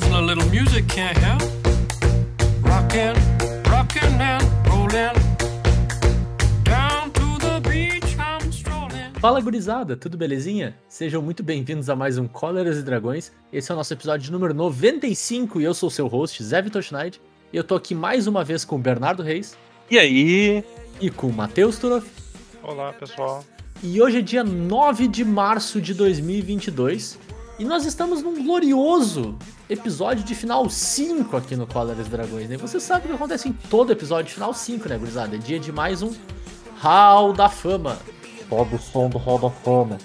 A little music can't help. Rockin', rockin' and rollin'. Down to the beach I'm strolling. Fala gurizada, tudo belezinha? Sejam muito bem-vindos a mais um Cóleras e Dragões. Esse é o nosso episódio número 95 e eu sou o seu host, Zé Vitor Schneid. E eu tô aqui mais uma vez com o Bernardo Reis E aí? e com o Matheus Turoff. Olá, pessoal. E hoje é dia 9 de março de 2022 e nós estamos num glorioso episódio de final 5 aqui no Cóleras e Dragões, né? Você sabe o que acontece em todo episódio de final 5, né, gurizada? É dia de mais um Hall da Fama. Sobe o som do Hall da Fama.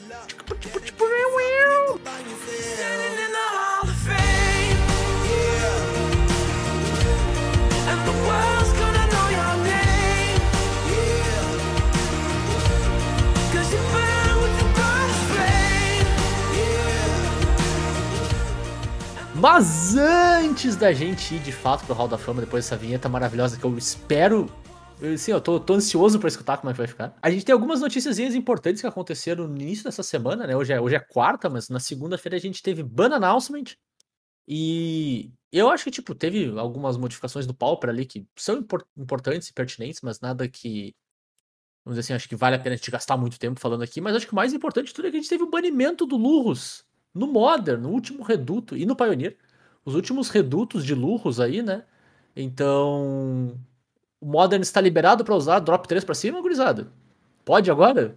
Mas antes da gente ir de fato pro Hall da Fama, depois dessa vinheta maravilhosa que eu espero. eu- Sim, eu tô, tô ansioso pra escutar como é que vai ficar. A gente tem algumas notícias importantes que aconteceram no início dessa semana, né? Hoje é, hoje é quarta, mas na segunda-feira a gente teve Ban Announcement. E eu acho que, tipo, teve algumas modificações do Pauper ali que são impor- importantes e pertinentes, mas nada que. Vamos dizer assim, acho que vale a pena a gente gastar muito tempo falando aqui. Mas acho que o mais importante de tudo é que a gente teve o banimento do Lurrus no Modern, no último reduto e no Pioneer. Os últimos redutos de Lurrus aí, né? Então. O Modern está liberado pra usar drop 3 pra cima, gurizada? Pode agora?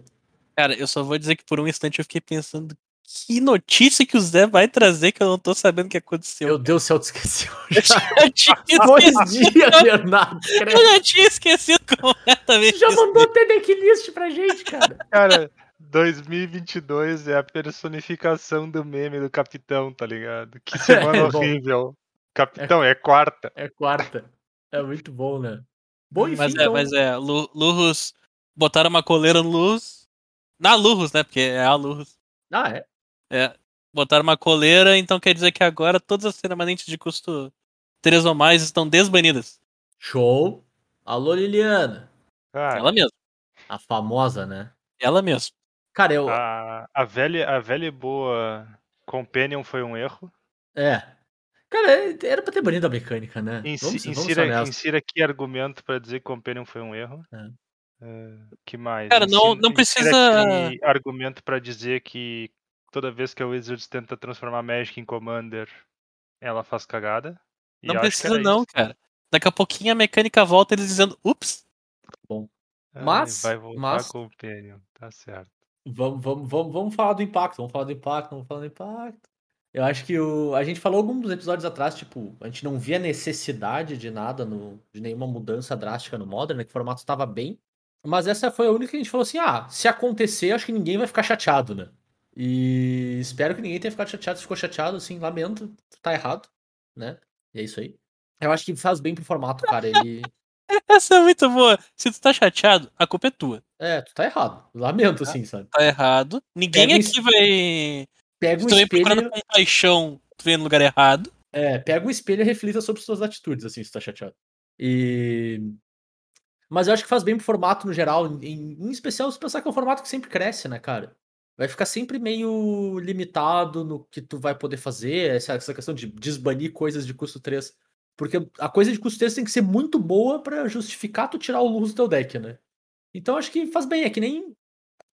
Cara, eu só vou dizer que por um instante eu fiquei pensando que notícia que o Zé vai trazer que eu não tô sabendo o que aconteceu. Meu Deus do céu, tu esqueceu. Eu já tinha esquecido, dias, Bernardo. eu já tinha esquecido completamente. Já isso. mandou até decklist pra gente, cara. Cara, 2022 é a personificação do meme do capitão, tá ligado? Que semana É horrível. Capitão, é quarta. É quarta. É muito bom, né? Bom, enfim, Mas é, então... mas é, Lu- Lurros botaram uma coleira no Lurros. Na Lurros, né? Porque é a Lurros. Ah, é. É, botaram uma coleira, então quer dizer que agora todas as permanentes de custo 3 ou mais estão desbanidas. Show. Alô, Liliana. Cara, Ela mesma. A famosa, né? Ela mesma. Cara, eu... a, a, velha, a velha e boa Companion foi um erro. É. Cara, era pra ter banido a mecânica, né? Insi- Vamos, vamos insira, honestos. insira aqui argumento pra dizer que Companion foi um erro. É. É, que mais? Cara, não- não precisa- argumento pra dizer que toda vez que a Wizards tenta transformar Magic em Commander, ela faz cagada. E Não precisa não, isso. cara. Daqui a pouquinho a mecânica volta eles dizendo, ups, Ai, Mas- vai voltar mas- com o Companion, tá certo. Vamos, vamos, vamos, vamos falar do impacto, vamos falar do impacto, vamos falar do impacto. Eu acho que o, a gente falou alguns episódios atrás, tipo, a gente não via necessidade de nada, no, de nenhuma mudança drástica no Modern, né, que o formato estava bem. Mas essa foi a única que a gente falou assim: ah, se acontecer, acho que ninguém vai ficar chateado, né? E espero que ninguém tenha ficado chateado. Se ficou chateado, assim, lamento, tá errado, né? E é isso aí. Eu acho que faz bem pro formato, cara. Ele. essa é muito boa. Se tu tá chateado, a culpa é tua. É, tu tá errado. Lamento, assim, sabe? Tá errado. Ninguém Pega um aqui vai. Pega um tu espelho. procurando com paixão, tu vem no lugar errado. É, pega um espelho e reflita sobre suas atitudes, assim, se tá chateado. E. Mas eu acho que faz bem pro formato no geral, em, em especial se pensar que é um formato que sempre cresce, né, cara? Vai ficar sempre meio limitado no que tu vai poder fazer, essa, essa questão de desbanir coisas de custo 3. Porque a coisa de custo 3 tem que ser muito boa pra justificar tu tirar o luz do teu deck, né? Então acho que faz bem, é que nem.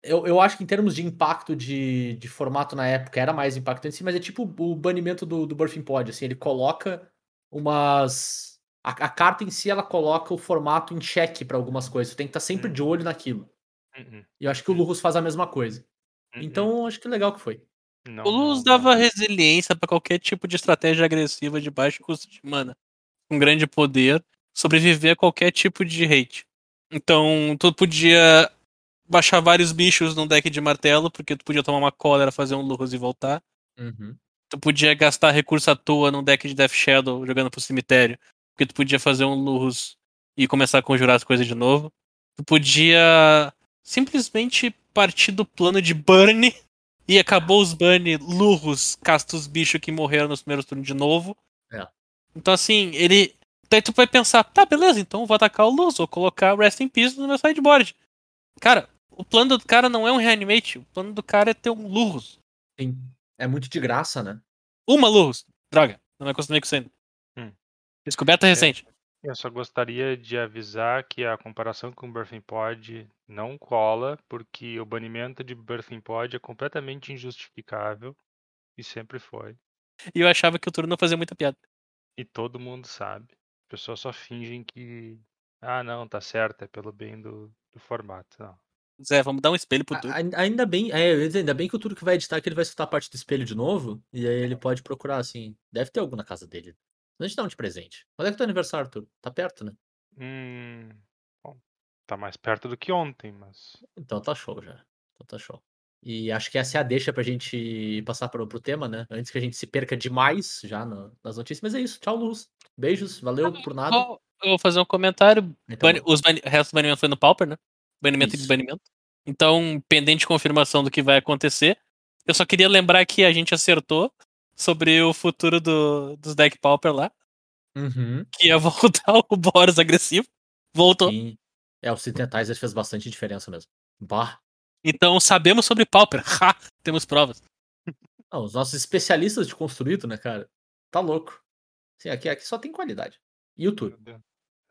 Eu, eu acho que em termos de impacto de, de formato na época era mais impactante, sim, mas é tipo o banimento do, do Burfing Pod, assim, ele coloca umas. A, a carta em si ela coloca o formato em xeque pra algumas coisas. Tu tem que estar sempre de olho naquilo. Uhum, E eu acho que o Lurus faz a mesma coisa. uhum. Então, acho que legal que foi. Não, O Luz não, dava não. resiliência pra qualquer tipo de estratégia agressiva de baixo custo de mana. Com grande poder, sobreviver a qualquer tipo de hate. Então, tu podia baixar vários bichos num deck de martelo, porque tu podia tomar uma cólera, fazer um Lurus e voltar. Tu podia gastar recurso à toa num deck de Death Shadow jogando pro cemitério, porque tu podia fazer um Lurus e começar a conjurar as coisas de novo. Tu podia simplesmente partir do plano de Burn e acabou os Burn, Lurus, casta os bichos que morreram nos primeiros turnos de novo. É. Então assim, ele. Daí tu vai pensar, tá, beleza, então eu vou atacar o Luz, vou colocar Rest in Peace no meu sideboard. Cara, o plano do cara não é um reanimate, o plano do cara é ter um Lurus. Sim. É muito de graça, né? Uma Lurus. Droga. Não me acostumei com isso ainda. Hum. Descoberta recente. Eu só gostaria de avisar que a comparação com o Birthing Pod não cola, porque o banimento de Birthing Pod é completamente injustificável e sempre foi. E eu achava que o turno não fazia muita piada. E todo mundo sabe. As pessoas só fingem que. Ah, não, tá certo, é pelo bem do, do formato. Não. Zé, vamos dar um espelho pro a- Ainda bem, é, ainda bem que o que vai editar que ele vai escutar a parte do espelho de novo. E aí ele pode procurar, assim. Deve ter algum na casa dele. A gente dá um de presente. Quando é que é teu aniversário, Arthur? Tá perto, né? Hum. Bom, tá mais perto do que ontem, mas. Então tá show já. Então tá show. E acho que essa é a deixa pra gente passar pro, pro tema, né? Antes que a gente se perca demais já na- nas notícias. Mas é isso. Tchau, Luz. Beijos. Valeu por nada. Eu vou fazer um comentário. Então, Bani- os bani- o resto do banimento foi no Pauper, né? Banimento e Isso. desbanimento. Então, pendente de confirmação do que vai acontecer. Eu só queria lembrar que a gente acertou sobre o futuro do, dos deck Pauper lá. Uhum. Que ia voltar o Boros agressivo. Voltou. Sim. É, o Synthetizer fez bastante diferença mesmo. Bah. Então, sabemos sobre Pauper. Ha! Temos provas. Não, os nossos especialistas de construído, né, cara? Tá louco. Sim, aqui, aqui só tem qualidade. E Deus.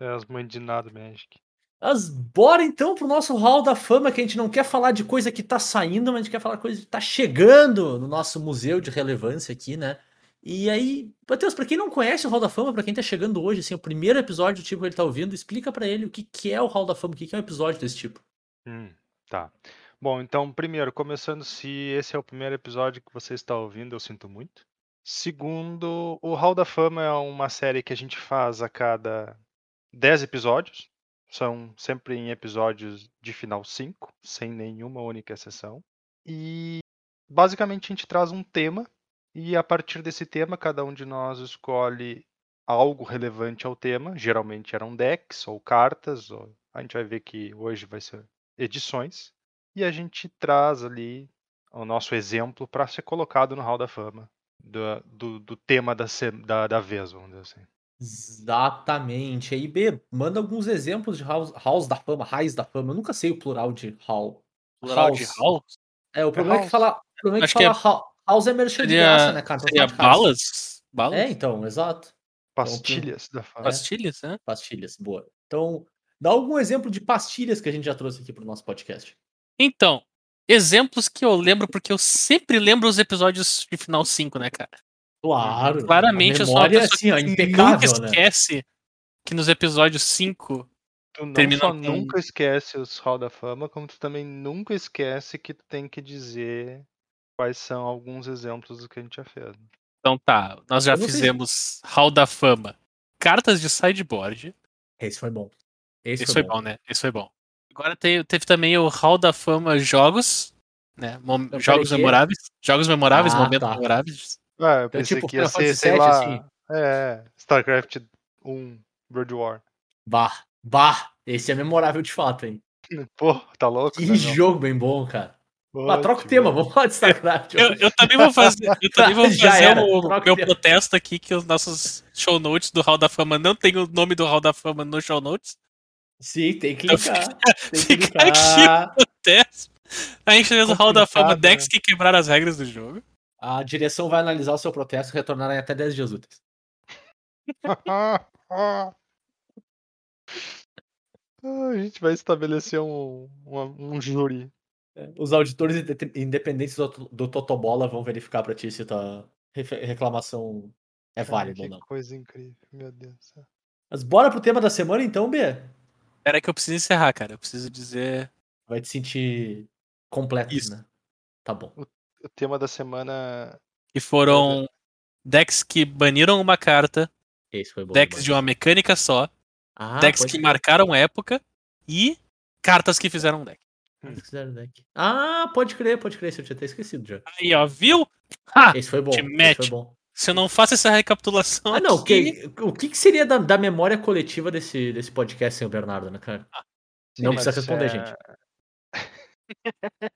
É as mães de nada, Magic. Mas bora então pro nosso Hall da Fama, que a gente não quer falar de coisa que tá saindo, mas a gente quer falar de coisa que tá chegando no nosso museu de relevância aqui, né? E aí, Matheus, pra quem não conhece o Hall da Fama, pra quem tá chegando hoje, assim, o primeiro episódio do tipo que ele tá ouvindo, explica pra ele o que, que é o Hall da Fama, o que, que é um episódio desse tipo. Hum, tá. Bom, então, primeiro, começando, se esse é o primeiro episódio que você está ouvindo, eu sinto muito. Segundo, o Hall da Fama é uma série que a gente faz a cada 10 episódios. São sempre em episódios de final 5, sem nenhuma única exceção. E basicamente a gente traz um tema, e a partir desse tema, cada um de nós escolhe algo relevante ao tema. Geralmente eram decks ou cartas, ou a gente vai ver que hoje vai ser edições e a gente traz ali o nosso exemplo para ser colocado no Hall da Fama do, do, do tema da, da, da vez, vamos dizer assim. Exatamente. Aí, B, manda alguns exemplos de halls, da fama, raiz da fama. Eu nunca sei o plural de hall. Plural de House. Hall? É, o problema é, que house. falar, o problema é que Acho que é- house é merchan de graça, né, cara? Então seria fala de balas? Balas? É, então, exato. Pastilhas da Fama. Pastilhas, né? Pastilhas, boa. Então, dá algum exemplo de pastilhas que a gente já trouxe aqui pro nosso podcast. Então, exemplos que eu lembro, porque eu sempre lembro os episódios de final 5, né, cara? Claro. Claramente a eu sou uma memória, pessoa assim, ó, que nunca né? esquece que nos episódios 5 Tu não Termina só com- nunca esquece os Hall da Fama, como tu também nunca esquece que tu tem que dizer quais são alguns exemplos do que a gente já fez. Então tá, nós já sei fizemos Hall da Fama, cartas de sideboard. Esse foi bom. Esse, Esse foi, foi bom, né? Esse foi bom. Agora te- teve também o Hall da Fama Jogos, né? Mom- Então, jogos memoráveis. Jogos memoráveis, Ah, momentos tá. memoráveis. Ah, eu Então, pensei tipo, que ia ser, sei lá. assim. É, StarCraft 1, World War. Bah, bah. Esse é memorável de fato, hein? Pô, tá louco? Que né, jogo bem bom, cara. Ah, troca o tema, vamos falar de StarCraft. Eu, eu também vou fazer, eu também vou fazer era, o meu tema. protesto aqui que os nossos show notes do Hall da Fama não tem o nome do Hall da Fama no show notes. Sim, tem que Então clicar. Tem que fica aqui. clicar. A gente fez o Hall da Fama decks né? que quebraram as regras do jogo. A direção vai analisar o seu protesto e retornar em até 10 dias úteis. A gente vai estabelecer um, um, um júri. É, Os auditores inde- independentes do, do Totobola vão verificar pra ti se tua reclamação é válida que ou não. coisa incrível, meu Deus do céu. Mas bora pro tema da semana então, B. Pera que eu preciso encerrar, cara. Eu preciso dizer. Vai te sentir completo, Isso. né? Tá bom. O tema da semana. Que foram decks que baniram uma carta, Esse foi bom. decks de uma mecânica só, Ah, decks que crer. marcaram época e cartas que fizeram deck. Cartas que fizeram deck. Ah, pode crer, pode crer. Isso eu tinha até esquecido já. Aí, ó, viu? Ha! Esse foi bom. te Esse foi bom. Se eu não faço essa recapitulação. Ah, não. o aqui, que, o que, que seria da, da memória coletiva desse, desse podcast sem o Bernardo, né, cara? não Sim, precisa mas responder, é- gente.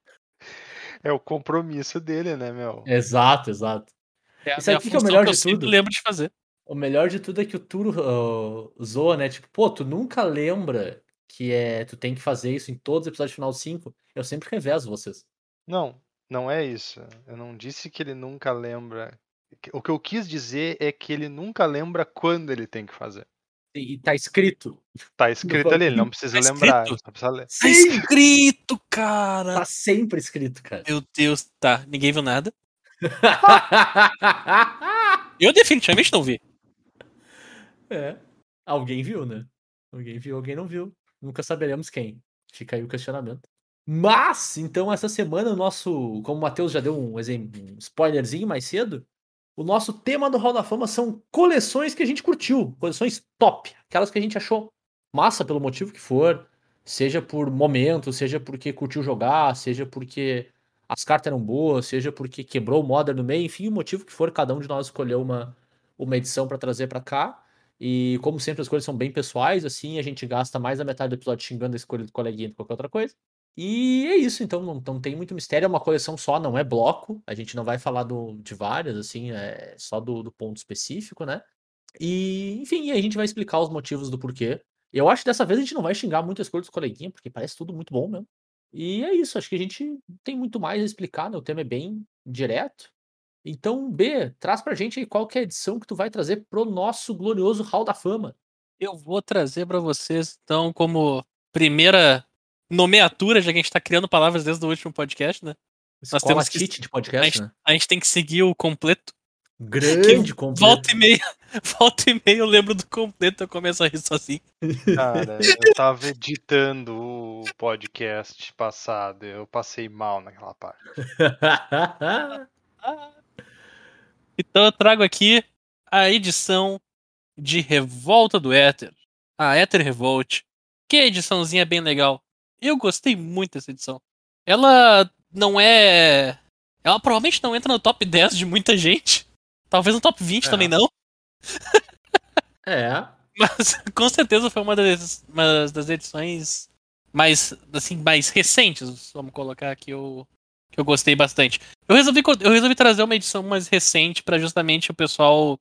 É o compromisso dele, né, meu? Exato, exato. É a E sabe o que que é o melhor que eu de sempre tudo? lembro de fazer. O melhor de tudo é que o Turo uh, zoa, né? Tipo, pô, tu nunca lembra que é, tu tem que fazer isso em todos os episódios final 5. Eu sempre revezo vocês. Não, não é isso. Eu não disse que ele nunca lembra O que eu quis dizer é que ele nunca lembra quando ele tem que fazer. E tá escrito. Tá escrito ali, ele não precisa Tá lembrar, escrito? precisa ler. Tá escrito, cara! Tá sempre escrito, cara. Meu Deus, tá. Ninguém viu nada. Eu definitivamente não vi. é. Alguém viu, né? Alguém viu, alguém não viu. Nunca saberemos quem. Fica aí o questionamento. Mas, então, essa semana, o nosso. Como o Matheus já deu um, exemplo, um spoilerzinho mais cedo, o nosso tema do Hall da Fama são coleções que a gente curtiu. Coleções top. Aquelas que a gente achou massa pelo motivo que for. Seja por momento, seja porque curtiu jogar, seja porque as cartas eram boas, seja porque quebrou o Modern no meio, enfim, o motivo que for, cada um de nós escolheu uma, uma edição para trazer para cá. E como sempre as coisas são bem pessoais, assim, a gente gasta mais da metade do episódio xingando a escolha do coleguinha do que qualquer outra coisa. E é isso, então não, não tem muito mistério, é uma coleção só, não é bloco. A gente não vai falar do, de várias, assim, é só do, do ponto específico, né? E, enfim, a gente vai explicar os motivos do porquê. Eu acho que dessa vez a gente não vai xingar muito a escolha dos coleguinha, porque parece tudo muito bom mesmo. E é isso, acho que a gente tem muito mais a explicar, né? O tema é bem direto. Então, B, traz pra gente aí qual que é a edição que tu vai trazer pro nosso glorioso Hall da Fama. Eu vou trazer pra vocês, então, como primeira nomeatura, já que a gente tá criando palavras desde o último podcast, né? Escola temos que- de A podcast, gente, né? a gente tem que seguir o completo. Grande completo. Volta e meia, volta e meia eu lembro do completo, eu começo a rir sozinho. Cara, eu tava editando o podcast passado, eu passei mal naquela parte. Então eu trago aqui a edição de Revolta do Éter. A Éter Revolt. Que é ediçãozinha bem legal. Eu gostei muito dessa edição. Ela não é. Ela provavelmente não entra no top 10 de muita gente. Talvez no top 20 É. também não. é, Mas com certeza foi uma das, uma das edições mais, assim, mais recentes. Vamos colocar aqui o que eu gostei bastante. Eu resolvi, eu resolvi trazer uma edição mais recente para justamente o pessoal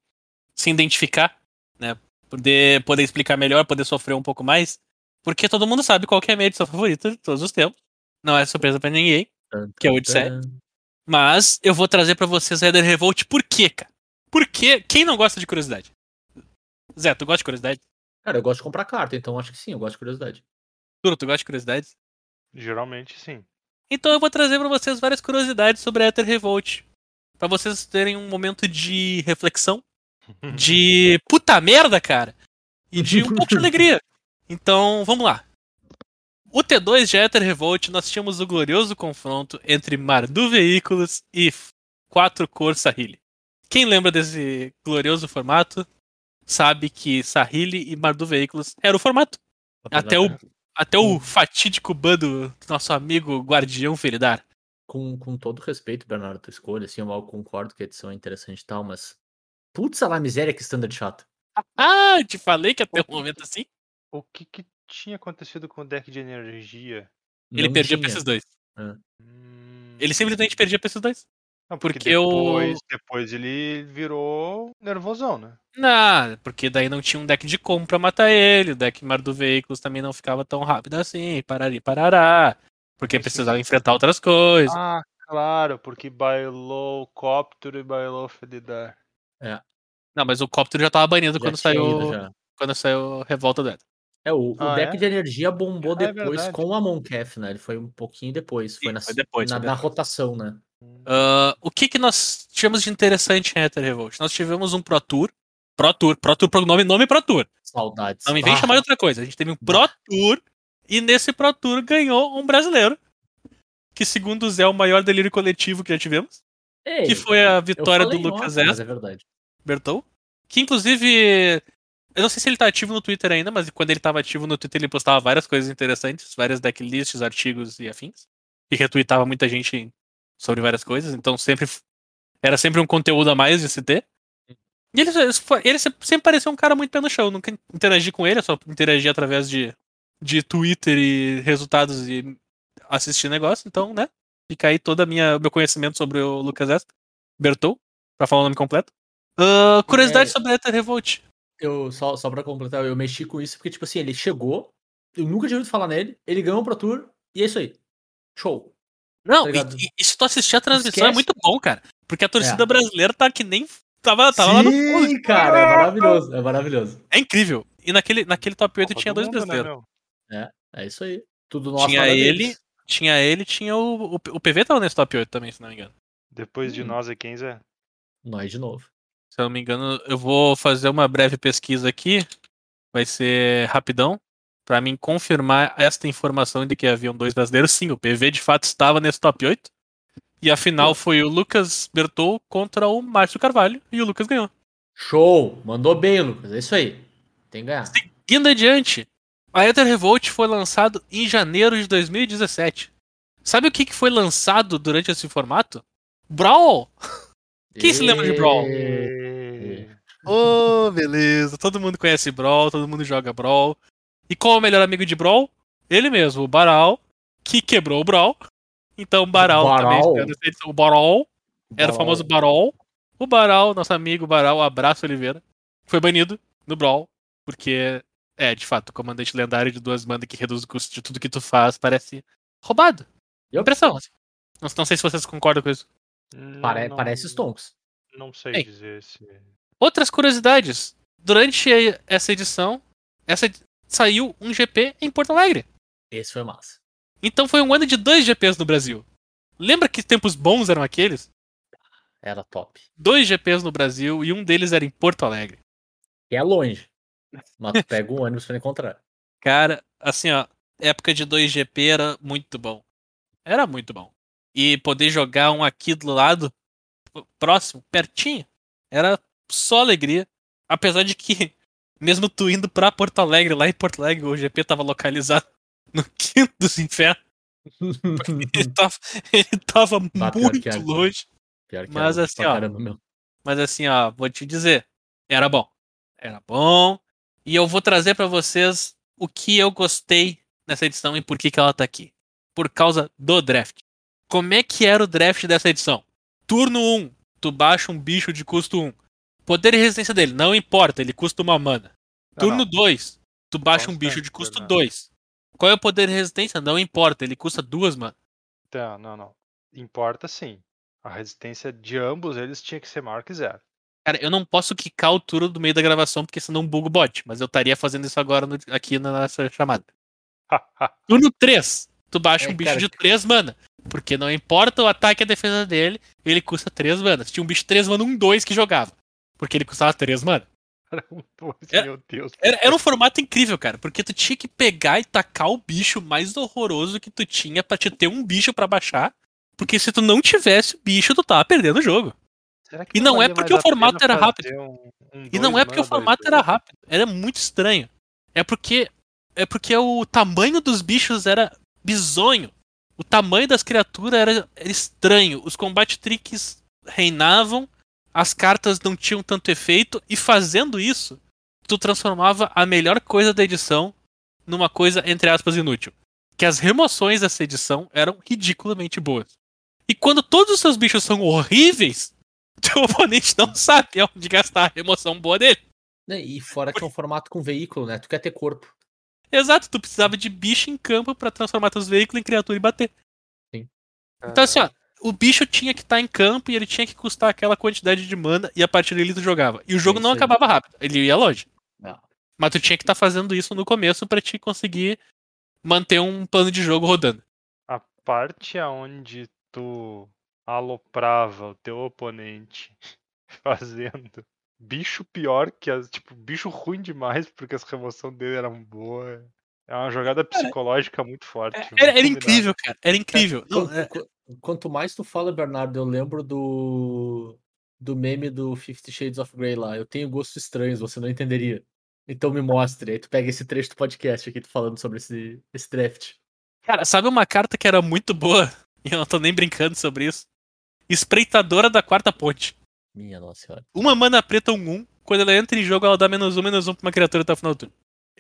se identificar, né? Poder, poder explicar melhor, poder sofrer um pouco mais. Porque todo mundo sabe qual que é a minha edição favorita de todos os tempos. Não é surpresa pra ninguém, que é o Odisseia. Mas eu vou trazer pra vocês a Eder Revolt por quê, cara? Por quê? Quem não gosta de curiosidade? Zé, tu gosta de curiosidade? Cara, eu gosto de comprar carta, então acho que sim, eu gosto de curiosidade. Turo, tu gosta de curiosidades? Geralmente sim. Então eu vou trazer pra vocês várias curiosidades sobre a Ether Revolt. Pra vocês terem um momento de reflexão, de puta merda, cara, e de um pouco de alegria. Então, vamos lá. O T2 de Ether Revolt, nós tínhamos o glorioso confronto entre Mardu Veículos e 4 Cor Sahili. Quem lembra desse glorioso formato sabe que Sahili e Mardu Veículos era o formato. Até o, até o fatídico ban do nosso amigo Guardião Feridar. Com, com todo respeito, Bernardo, tua escolha, assim, eu mal concordo que a edição é interessante e tal, mas. Putz, a lá miséria que standard chato. Ah, te falei que até um momento assim. O que, que tinha acontecido com o deck de energia? Ele Não perdia tinha. pra esses dois. Hum, Ele simplesmente perdia pra esses dois. não, porque, porque eu- depois, depois ele virou nervosão, né? Não, porque daí não tinha um deck de como pra matar ele. O deck Mar do Veículos também não ficava tão rápido assim. Parari, parará. Porque precisava sim. enfrentar outras coisas. Ah, claro, porque bailou Cóptero e bailou Felidar. Não, mas o Cóptero já tava banido Já quando ido saiu, já. quando saiu Revolta do Éter. É, o, o Ah, deck é? de energia bombou Ah, é depois verdade. com a Monkef, né? Ele foi um pouquinho depois. Foi, Sim, na, foi depois, na, foi na depois. rotação, né? Ah, o que que nós tivemos de interessante em Ether Revolt? Nós tivemos um Pro Tour. Pro Tour, Pro Tour, pro nome, nome Pro Tour. Saudades. Não me vem Ah, chamar de outra coisa. A gente teve um Pro Tour e nesse Pro Tour ganhou um brasileiro. Que segundo o Zé é o maior delírio coletivo que já tivemos. ei, que foi a vitória do Lucas S. é verdade. Bertou. Que inclusive. Eu não sei se ele tá ativo no Twitter ainda, mas quando ele tava ativo no Twitter ele postava várias coisas interessantes, várias decklists, artigos e afins. E retweetava muita gente sobre várias coisas, então sempre. Era sempre um conteúdo a mais de se ter. E ele, ele sempre pareceu um cara muito pé no chão. Nunca interagi com ele, eu só interagi através de, de Twitter e resultados e assistir negócio. Então, né? Fica aí todo o meu conhecimento sobre o Lucas Esper. Bertou, pra falar o nome completo. Ah, curiosidade É. sobre a Ether Revolt. Eu, só, só pra completar, eu mexi com isso porque, tipo assim, ele chegou, eu nunca tinha ouvido falar nele, ele ganhou o Pro Tour, e é isso aí. Show. Não, Tá e, e- e se tu assistir a transmissão é Esquece. muito bom, cara. Porque a torcida É. brasileira tá que nem. Tava, tava lá no fundo. Sim, cara, é maravilhoso, é maravilhoso. É incrível. E naquele, naquele top 8 Copa tinha do dois Mundo, né, brasileiros. meu? É isso aí. Tudo nosso. Tinha ele, deles. tinha ele, tinha o, o. o PV tava nesse top 8 também, se não me engano. Depois de Hum. nós é quem Zé? Nós de novo. Se eu não me engano, eu vou fazer uma breve pesquisa aqui. Vai ser rapidão. Pra mim confirmar esta informação de que haviam dois brasileiros. Sim, o PV de fato estava nesse top 8. E a final foi o Lucas Bertol contra o Márcio Carvalho. E o Lucas ganhou. Show! Mandou bem, Lucas. É isso aí. Tem que ganhar. Seguindo adiante, a Ether Revolt foi lançado em janeiro de 2017. Sabe o que, que foi lançado durante esse formato? Brawl! Quem se lembra de Brawl? E- Ô, beleza. Todo mundo conhece Brawl, todo mundo joga Brawl. E qual é o melhor amigo de Brawl? Ele mesmo, o Baral, que quebrou o Brawl. Então, Baral, também Baral? edição. O Baral era o famoso Barol. O Baral, nosso amigo Baral, abraço Oliveira, foi banido no Brawl, porque é, de fato, o comandante lendário de duas bandas que reduz o custo de tudo que tu faz parece roubado. Yup. Impressão. assim. Não, não sei se vocês concordam com isso. Não, Pare- não- Parece Stonks. Não sei Ei. dizer se. Outras curiosidades. Durante essa edição, essa saiu um GP em Porto Alegre. Esse foi massa. Então foi um ano de dois GPs no Brasil. Lembra que tempos bons eram aqueles? Era top. Dois GPs no Brasil e um deles era em Porto Alegre. E é longe. Mas tu pega um ônibus pra encontrar. Cara, assim, ó, época de 2GP era muito bom. Era muito bom. E poder jogar um aqui do lado, próximo, pertinho, era só alegria. Apesar de que, mesmo tu indo pra Porto Alegre, lá em Porto Alegre, o GP tava localizado no quinto dos infernos. Ele tava, ele tava Ah, pior que muito era. longe. Que Mas assim, ó. Mas assim, ó, vou te dizer, era bom. Era bom. E eu vou trazer pra vocês o que eu gostei nessa edição e por que, que ela tá aqui. Por causa do draft. Como é que era o draft dessa edição? Turno 1, tu baixa um bicho de custo 1. Poder e resistência dele, não importa, ele custa uma mana. Não, Turno não. 2, tu baixa um bicho de custo Bernardo. 2. Qual é o poder e resistência? Não importa, ele custa duas mana. Tá, não, não. Importa sim. A resistência de ambos eles tinha que ser maior que zero. Cara, eu não posso quicar o turno do meio da gravação porque senão buga o bot, mas eu estaria fazendo isso agora no- aqui na nossa chamada. Turno 3, tu baixa É, um bicho cara, de 3 mana. Porque não importa o ataque e a defesa dele, ele custa 3 mana. Tinha um bicho 3 mana, um 2 que jogava. Porque ele custava 3 mana. Era um dois, É- meu Deus. Era, era um formato incrível, cara. Porque tu tinha que pegar e tacar o bicho mais horroroso que tu tinha pra te ter um bicho pra baixar. Porque se tu não tivesse o bicho, tu tava perdendo o jogo. Será que E não é porque o formato era rápido. um- um E não é porque o formato dois? era rápido, era muito estranho. É porque é porque o tamanho dos bichos era bizonho. O tamanho das criaturas era, era estranho. Os combat tricks reinavam, as cartas não tinham tanto efeito e fazendo isso, tu transformava a melhor coisa da edição numa coisa entre aspas inútil. Que as remoções dessa edição eram ridiculamente boas. E quando todos os seus bichos são horríveis, teu oponente não sabe onde gastar a remoção boa dele. E fora que é um formato com veículo, né? Tu quer ter corpo. Exato, tu precisava de bicho em campo pra transformar teus veículos em criatura e bater. Então assim, ó, o bicho tinha que estar em campo e ele tinha que custar aquela quantidade de mana e a partir dele tu jogava. E o jogo não acabava rápido, ele ia longe. Não. Mas tu tinha que estar fazendo isso no começo pra te conseguir manter um plano de jogo rodando. A parte aonde tu aloprava o teu oponente fazendo bicho pior que as. Tipo, bicho ruim demais porque as remoções dele eram boas. É uma jogada psicológica muito forte. vamos Era, era incrível, cara. Era incrível. Não, Quanto, é- qu- quanto mais tu fala, Bernardo, eu lembro do do meme do Fifty Shades of Grey lá. Eu tenho gostos estranhos, você não entenderia. Então me mostre. Aí tu pega esse trecho do podcast aqui, tu falando sobre esse, esse draft. Cara, sabe uma carta que era muito boa? E eu não tô nem brincando sobre isso. Espreitadora da quarta ponte. Minha nossa senhora. Uma mana preta, um 1. Quando ela entra em jogo, ela dá menos um, menos um pra uma criatura até o final do turno.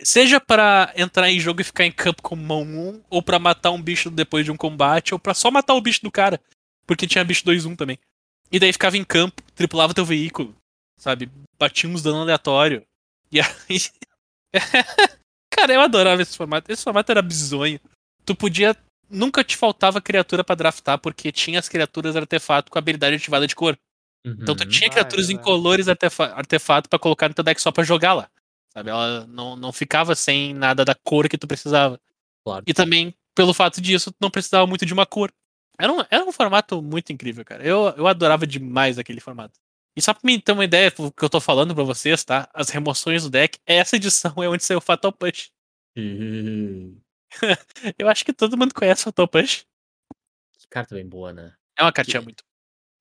Seja pra entrar em jogo e ficar em campo com mão 1, ou pra matar um bicho depois de um combate, ou pra só matar o bicho do cara. Porque tinha bicho 2-1 também. E daí ficava em campo, tripulava teu veículo, sabe? Batia uns dano aleatório. E aí. cara, eu adorava esse formato. Esse formato era bizonho. Tu podia nunca te faltava criatura pra draftar, porque tinha as criaturas artefato com habilidade ativada de cor. Então tu Uhum. tinha Ah, criaturas é verdade. incolores artefa artefato pra colocar no teu deck só pra jogar lá. Sabe? Ela não, não ficava sem nada da cor que tu precisava. Claro. E também, pelo fato disso, tu não precisava muito de uma cor. Era um, era um formato muito incrível, cara. Eu, eu adorava demais aquele formato. E só pra mim ter uma ideia do que eu tô falando pra vocês, tá? As remoções do deck, essa edição é onde saiu o Fatal Punch. Eu acho que todo mundo conhece o Fatal Punch. Que carta bem boa, né? É uma cartinha Que- muito.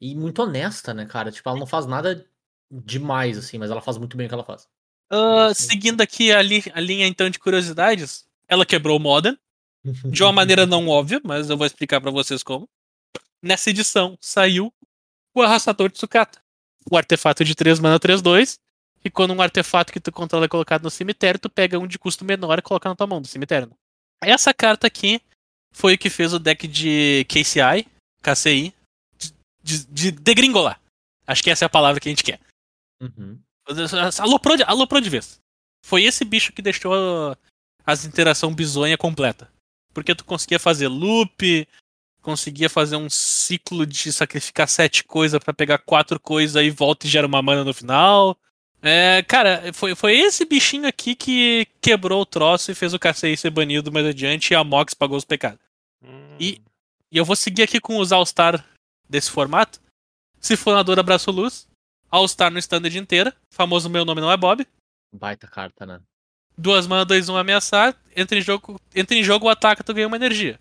E muito honesta, né, cara? Tipo, ela não faz nada demais, assim, mas ela faz muito bem o que ela faz. Isso. seguindo aqui a, li- a linha então de curiosidades, ela quebrou o Modern. de uma maneira não óbvia, mas eu vou explicar pra vocês como. Nessa edição saiu o Arrastador de Sucata, o artefato de 3 mana 3-2, e quando um artefato que tu controla é colocado no cemitério, tu pega um de custo menor e coloca na tua mão do cemitério. né? Essa carta aqui foi o que fez o deck de KCI, KCI, de, de, de degringolar. Acho que essa é a palavra que a gente quer. Uhum. Aloprou de, aloprou de vez. Foi esse bicho que deixou as interação bizonha completa. Porque tu conseguia fazer loop, conseguia fazer um ciclo de sacrificar sete coisas pra pegar quatro coisas aí volta e gera uma mana no final. É, cara, foi, foi esse bichinho aqui que quebrou o troço e fez o KCI ser banido mais adiante e a Mox pagou os pecados. Hum, E- E eu vou seguir aqui com os All-Star desse formato. Sifonador Abraço Luz. All-Star no standard inteira. Famoso Meu Nome Não É Bob. Baita carta, né? Duas mana, dois, um ameaçar. Entra em jogo, entra em jogo, ataca, tu ganha uma energia.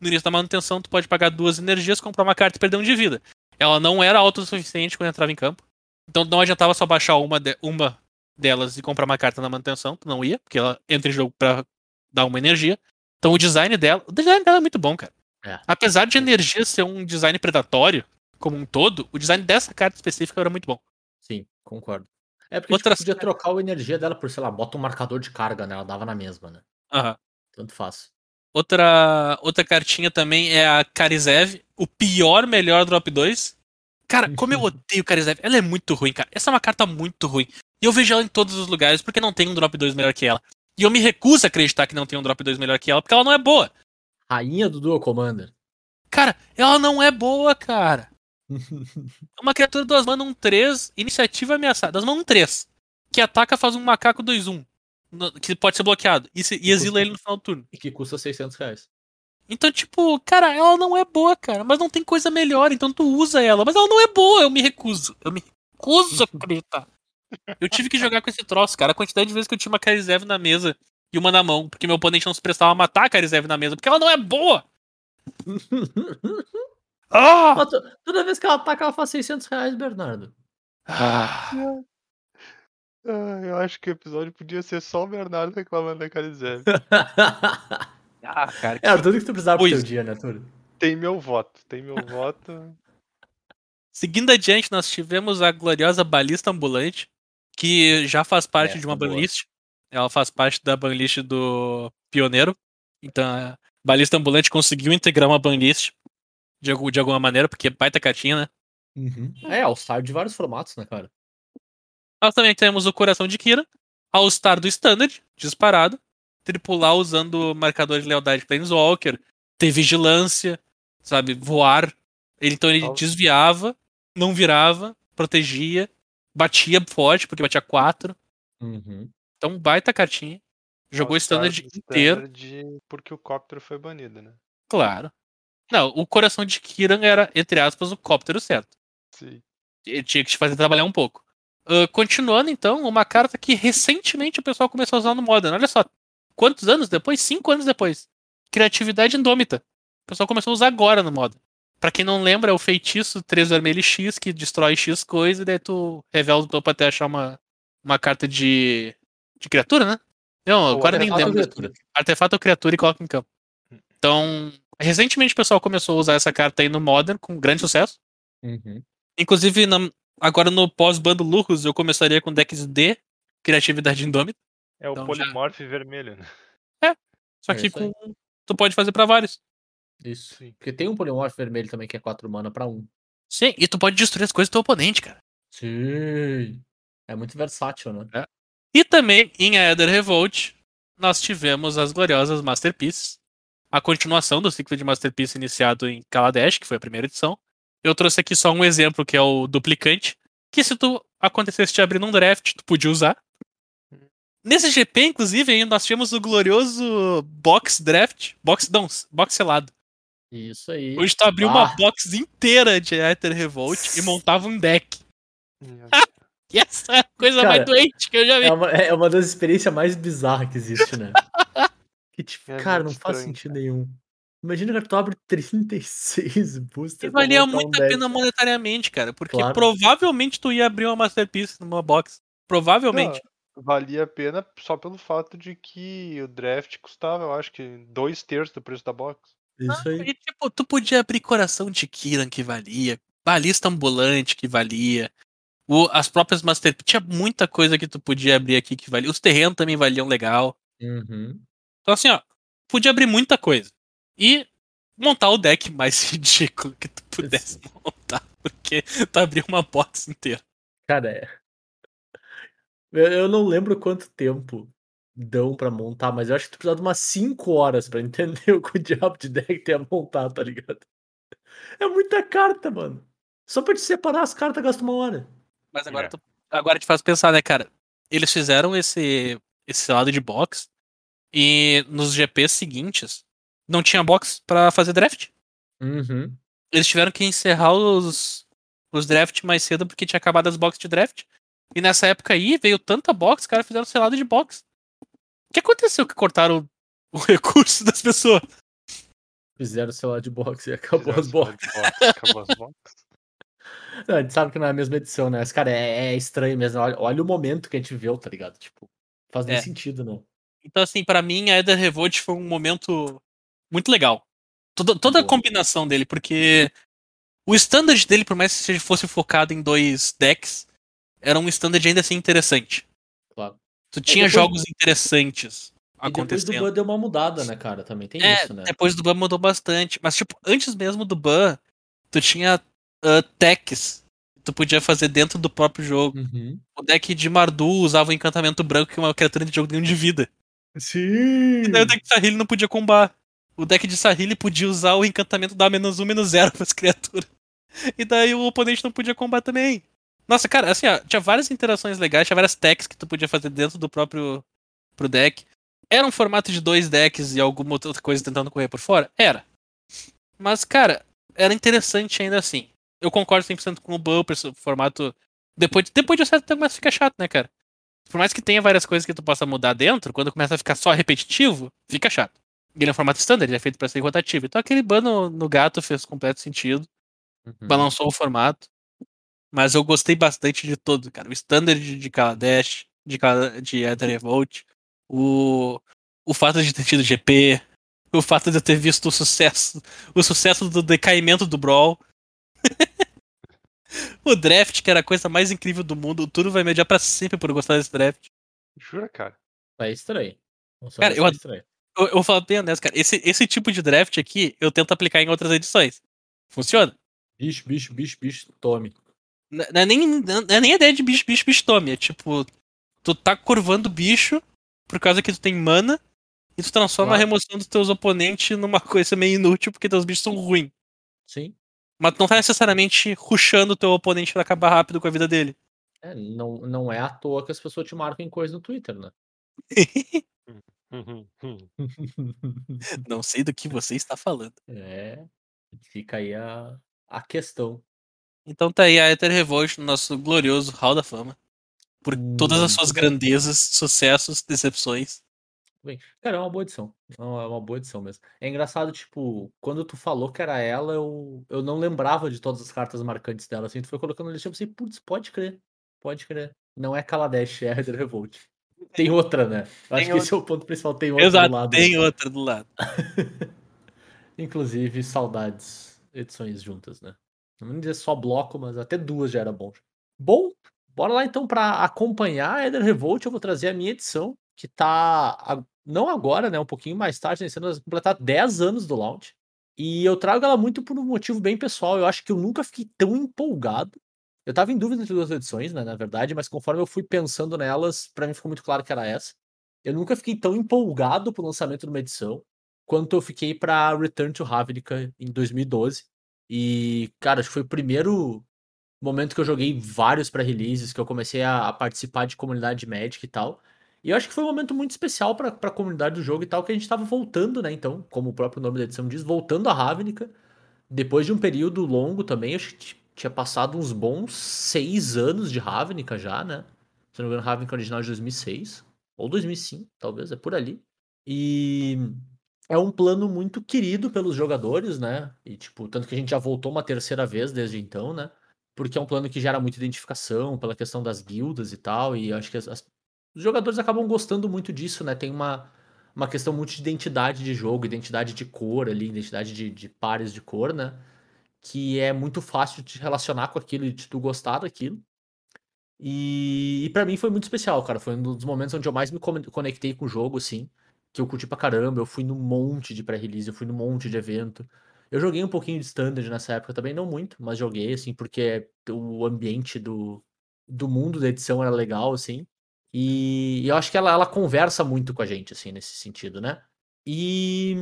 No início da manutenção, tu pode pagar duas energias, comprar uma carta e perder um de vida. Ela não era autossuficiente quando entrava em campo. Então não adiantava só baixar uma, de- uma delas e comprar uma carta na manutenção, tu não ia, porque ela entra em jogo pra dar uma energia. Então o design dela. O design dela é muito bom, cara. É. Apesar de energia ser um design predatório, como um todo, o design dessa carta específica era muito bom. Sim, concordo. É porque Outra tipo, podia trocar a energia dela por, sei lá, bota um marcador de carga, né? Ela dava na mesma, né? Aham. Tanto faz. Outra, outra cartinha também é a Karizev, o pior melhor drop 2. Cara, como eu odeio Karizev, ela é muito ruim, cara. Essa é uma carta muito ruim. E eu vejo ela em todos os lugares porque não tem um drop 2 melhor que ela. E eu me recuso a acreditar que não tem um drop 2 melhor que ela, porque ela não é boa. Rainha do Dual Commander. Cara, ela não é boa, cara. É uma criatura duas mana, um 3, iniciativa ameaçada. Duas mana, um 3. Que ataca, faz um macaco 2-1. no- Que pode ser bloqueado. E, se- e exila ele no final do turno. E que custa 600 reais. Então, tipo, cara, ela não é boa, cara. Mas não tem coisa melhor, então tu usa ela. Mas ela não é boa, eu me recuso. Eu me recuso a acreditar. Eu tive que jogar com esse troço, cara. A quantidade de vezes que eu tinha uma Karizev na mesa e uma na mão. Porque meu oponente não se prestava a matar a Karizev na mesa. Porque ela não é boa. Ah! Mas toda vez que ela ataca, ela faz 600 reais, Bernardo. Ah! ah, eu acho que o episódio podia ser só o Bernardo reclamando da Carizev. Ah, cara. que- Era tudo que tu precisava pro Pois. teu dia, né, Túlio? Tem meu voto, tem meu voto. Seguindo adiante, nós tivemos a gloriosa balista ambulante, que já faz parte Essa de uma é boa. banlist. Ela faz parte da banlist do Pioneiro. Então, a balista ambulante conseguiu integrar uma banlist de, de alguma maneira, porque é baita cartinha, né? É, All-Star de vários formatos, né, cara? Nós também temos o Coração de Kira, All-Star do Standard, disparado. Tripular usando marcador de lealdade Planeswalker, ter vigilância, sabe, voar. Ele, então ele desviava, não virava, protegia, batia forte, porque batia 4. Uhum. Então, baita cartinha. Jogou o Standard inteiro, Standard porque o Copter foi banido, né? claro. Não, o Coração de Kiran era, entre aspas, o cóptero certo. Sim. Ele tinha que te fazer trabalhar um pouco. Ah, continuando, então, uma carta que recentemente o pessoal começou a usar no Modern. Olha só, quantos anos depois? Cinco anos depois. Criatividade Indômita. O pessoal começou a usar agora no Modern. Pra quem não lembra, é o feitiço 3 vermelho X, que destrói X coisa, e daí tu revela o topo até achar uma, uma carta de, de criatura, né? Não, agora nem ou lembro. criatura? Artefato ou criatura e coloca em campo. Então, recentemente o pessoal começou a usar essa carta aí no Modern com grande sucesso. Uhum. Inclusive, na- agora no pós-bando Lurros, eu começaria com decks de criatividade indômita. É o Então já- polimorph vermelho, né? Só É que com. Tu pode fazer pra vários. Isso. Sim. Porque tem um Polymorph vermelho também que é 4 mana pra 1. Sim, e tu pode destruir as coisas do teu oponente, cara. Sim. É muito versátil, né? E também, em Aether Revolt, nós tivemos as gloriosas Masterpieces. a continuação do ciclo de Masterpiece iniciado em Kaladesh, que foi a primeira edição. Eu trouxe aqui só um exemplo, que é o Duplicante, que se tu acontecesse de abrir num draft, tu podia usar. Nesse GP, inclusive, nós tínhamos o glorioso box draft, box, não, box selado. Isso aí. Hoje tu abriu uma Ah. box inteira de Aether Revolt e montava um deck. E essa é a coisa Cara, mais doente que eu já vi. É uma, é uma das experiências mais bizarras que existe, né? que tipo, É cara, muito não faz estranho, sentido nenhum. Imagina que tu abre 36 E boosters. pra valia montar um muito a pena monetariamente, cara. Porque Claro. provavelmente tu ia abrir uma Masterpiece numa box. Provavelmente. Não, valia a pena só pelo fato de que o draft custava, eu acho que dois terços do preço da box. Isso aí. E, tipo, tu podia abrir coração de Kiran que valia, balista ambulante que valia, o- as próprias Master Tinha muita coisa que tu podia abrir aqui que valia. Os terrenos também valiam legal. Uhum. Então, assim, ó, podia abrir muita coisa. E montar o deck mais ridículo que tu pudesse montar, porque tu abriu uma box inteira. Cara, é. Eu, não lembro quanto tempo dão pra montar, mas eu acho que tu precisava de umas 5 horas pra entender o que o diabo de deck tem a montar, tá ligado? É muita carta, mano. Só pra te separar as cartas gasta uma hora. Mas agora, É. tu, agora te faz pensar, né, cara? Eles fizeram esse, esse lado de box e nos GPs seguintes não tinha box pra fazer draft. Uhum. Eles tiveram que encerrar os, os draft mais cedo porque tinha acabado as boxes de draft. E nessa época aí veio tanta box, os caras fizeram selado de box. O que aconteceu que cortaram o recurso das pessoas? Fizeram o celular de box e acabou Fizeram as boxes. de box, Acabou as boxes. Não, a gente sabe que não é a mesma edição, né? Mas, cara, é, é estranho mesmo. Olha, olha o momento que a gente viu, tá ligado? Tipo, faz nem É. sentido, né? Então, assim, pra mim, a Eder Revolt foi um momento muito legal. Toda, toda a combinação dele, porque o standard dele, por mais que fosse focado em dois decks, era um standard ainda assim interessante. Claro. Tu tinha depois- jogos interessantes E depois do acontecendo. Ban deu uma mudada, né, cara? Também tem É, isso, né? depois do ban mudou bastante. Mas, tipo, antes mesmo do ban, tu tinha ah, techs que tu podia fazer dentro do próprio jogo. Uhum. O deck de Mardu usava o encantamento branco, que é uma criatura de jogo nenhum de vida. Sim! E daí o deck de Sahili não podia combar. O deck de Sahili podia usar o encantamento da menos um, menos zero pras criaturas. E daí o oponente não podia combar também. Nossa, cara, assim, ó, tinha várias interações legais, tinha várias techs que tu podia fazer dentro do próprio pro deck. Era um formato de dois decks e alguma outra coisa tentando correr por fora? Era. Mas, cara, era interessante ainda assim. Eu concordo 100% com o Ban, o formato. Depois, de- depois de um certo tempo começa a ficar chato, né, cara? Por mais que tenha várias coisas que tu possa mudar dentro, quando começa a ficar só repetitivo, fica chato. Ele é um formato standard, ele é feito pra ser rotativo. Então aquele ban no, no gato fez completo sentido, Uhum. balançou o formato. Mas eu gostei bastante de todo, cara. O standard de- de Kaladesh, de, de Ether Revolt, o, o fato de ter tido GP, o fato de eu ter visto o sucesso, o sucesso do decaimento do Brawl. o draft, que era a coisa mais incrível do mundo. O Turo vai mediar pra sempre por gostar desse draft. Jura, cara? É estranho. Não Cara, eu é estranho. Eu, eu vou falar bem honesto, cara. Esse, esse tipo de draft aqui, eu tento aplicar em outras edições. Funciona. Bicho, bicho, bicho, bicho, tome. N- Não é nem, não é nem ideia de bicho, bicho, bicho tome. É tipo, tu tá curvando bicho por causa que tu tem mana e tu transforma Claro. a remoção dos teus oponentes numa coisa meio inútil porque teus bichos são ruins. Sim. Mas não tá necessariamente rushando o teu oponente pra acabar rápido com a vida dele. É, não, não é à toa que as pessoas te marcam em coisa no Twitter, né? Não sei do que você está falando. é. Fica aí a, a questão. Então tá aí a Ether Revolt no nosso glorioso Hall da Fama. Por todas as Muito suas grandezas, sucessos, decepções. Bem, cara, é uma boa edição. É uma é uma boa edição mesmo. É engraçado, tipo, quando tu falou que era ela, eu, eu não lembrava de todas as cartas marcantes dela. Assim, tu foi colocando na lista, eu pensei, putz, pode crer. Pode crer. Não é Kaladesh, é Heather Revolt. Tem outra, né? Eu acho que esse é o ponto principal. Tem outra do Exato, lado. tem outra do lado. Inclusive, saudades edições juntas, né? Não vou dizer só bloco, mas até duas já era bom. Bom, bora lá então para acompanhar a Eder Revolt. Eu vou trazer a minha edição, que tá não agora, né? Um pouquinho mais tarde, nesse ano, vai completar 10 anos do launch. E eu trago ela muito por um motivo bem pessoal. Eu acho que eu nunca fiquei tão empolgado. Eu tava em dúvida entre duas edições, né? Na verdade, mas conforme eu fui pensando nelas, pra mim ficou muito claro que era essa. Eu nunca fiquei tão empolgado pro lançamento de uma edição quanto eu fiquei pra Return to Ravnica em 2012. E, cara, acho que foi o primeiro momento que eu joguei vários pré-releases, que eu comecei a, a participar de comunidade de Magic e tal. E eu acho que foi um momento muito especial pra, pra comunidade do jogo e tal, que a gente tava voltando, né? Então, como o próprio nome da edição diz, voltando a Ravnica. Depois de um período longo também, acho que tinha passado uns bons seis anos de Ravnica já, né? Se não me engano, Ravnica original é de 2006. Ou 2005, talvez, é por ali. E é um plano muito querido pelos jogadores, né? E, tipo, tanto que a gente já voltou uma terceira vez desde então, né? Porque é um plano que gera muita identificação pela questão das guildas e tal. E acho que as- as- os jogadores acabam gostando muito disso, né? Tem uma, uma questão muito de identidade de jogo, identidade de cor ali, identidade de, de pares de cor, né? Que é muito fácil de relacionar com aquilo e de tu gostar daquilo. E, e para mim foi muito especial, cara. Foi um dos momentos onde eu mais me conectei com o jogo, assim. Que eu curti pra caramba. Eu fui num monte de pré-release, eu fui num monte de evento. Eu joguei um pouquinho de standard nessa época também, não muito, mas joguei, assim, porque o ambiente do, do mundo da edição era legal, assim. E, eu acho que ela, ela conversa muito com a gente, assim, nesse sentido, né? E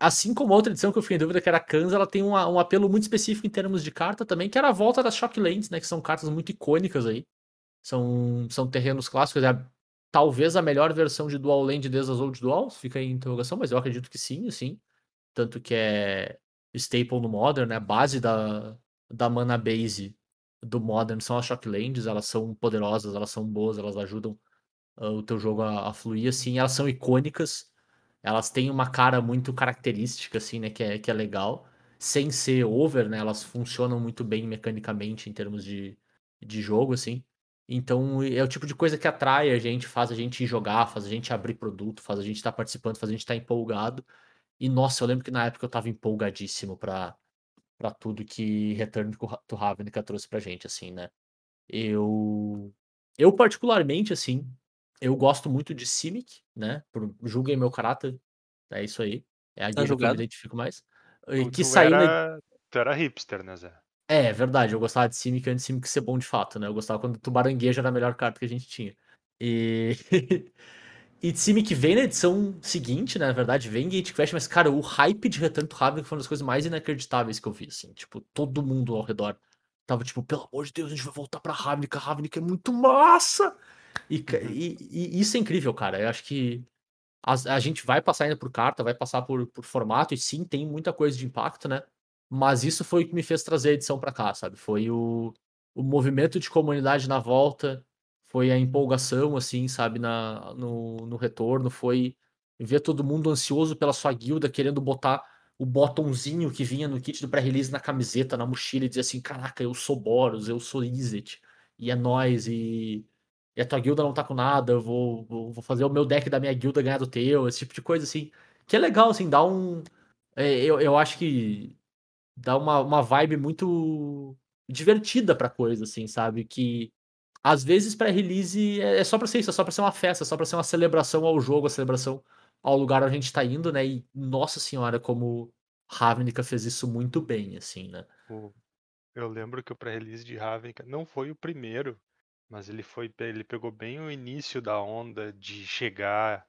assim como a outra edição que eu fiquei em dúvida, que era a Kansas, ela tem um, um apelo muito específico em termos de carta também, que era a volta das Shocklands, né? Que são cartas muito icônicas aí. São, são terrenos clássicos. É a- talvez a melhor versão de Dual Land desde as Old Duals, fica em interrogação, mas eu acredito que sim, assim. Tanto que é staple no Modern, né? Base da, da mana base do Modern são as Shocklands, elas são poderosas, elas são boas, elas ajudam ah, o teu jogo a, a fluir, assim, elas são icônicas, elas têm uma cara muito característica, assim, né, que é, que é legal, sem ser over, né, elas funcionam muito bem mecanicamente em termos de, de jogo, assim, então é o tipo de coisa que atrai a gente, faz a gente jogar, faz a gente abrir produto, faz a gente estar participando, faz a gente estar empolgado, e nossa, eu lembro que na época eu tava empolgadíssimo pra, pra tudo que Return to Ravnica trouxe pra gente, assim, né, eu... Eu particularmente, assim, eu gosto muito de Simic, né? Por, julguem meu caráter. É isso aí. É a guia que eu me identifico mais. E que tu saiu na- era, tu era hipster, né, Zé? É, é verdade. Eu gostava de Simic antes de Simic ser bom de fato, né? Eu gostava quando Tubaranguejo era a melhor carta que a gente tinha. E. e Simic vem na edição seguinte, né? Na verdade, vem Gatecrash, mas, cara, o hype de Return to Ravnica foi uma das coisas mais inacreditáveis que eu vi, assim. Tipo, todo mundo ao redor tava tipo, pelo amor de Deus, a gente vai voltar pra Ravnica. Ravnica é muito massa! E, Uhum. e- e isso é incrível, cara. Eu acho que as- a, gente vai passar ainda por carta, vai passar por, por formato, e sim, tem muita coisa de impacto, né? Mas isso foi o que me fez trazer a edição pra cá, sabe? Foi o, o movimento de comunidade na volta, foi a empolgação, assim, sabe, na, no, no retorno, foi ver todo mundo ansioso pela sua guilda, querendo botar o botãozinho que vinha no kit do pré-release na camiseta, na mochila, e dizer assim, caraca, eu sou Boros, eu sou Izzet, e é nóis, e, e a tua guilda não tá com nada, eu vou, vou, vou fazer o meu deck da minha guilda ganhar do teu, esse tipo de coisa, assim, que é legal, assim, dá um... é, eu, eu acho que dá uma, uma vibe muito divertida pra coisa, assim, sabe? Que às vezes pré-release é, é só pra ser isso, é só pra ser uma festa, é só pra ser uma celebração ao jogo, a celebração ao lugar onde a gente tá indo, né? E nossa senhora, como Ravnica fez isso muito bem, assim, né? Eu lembro que o pré-release de Ravnica não foi o primeiro, mas ele foi, ele pegou bem o início da onda de chegar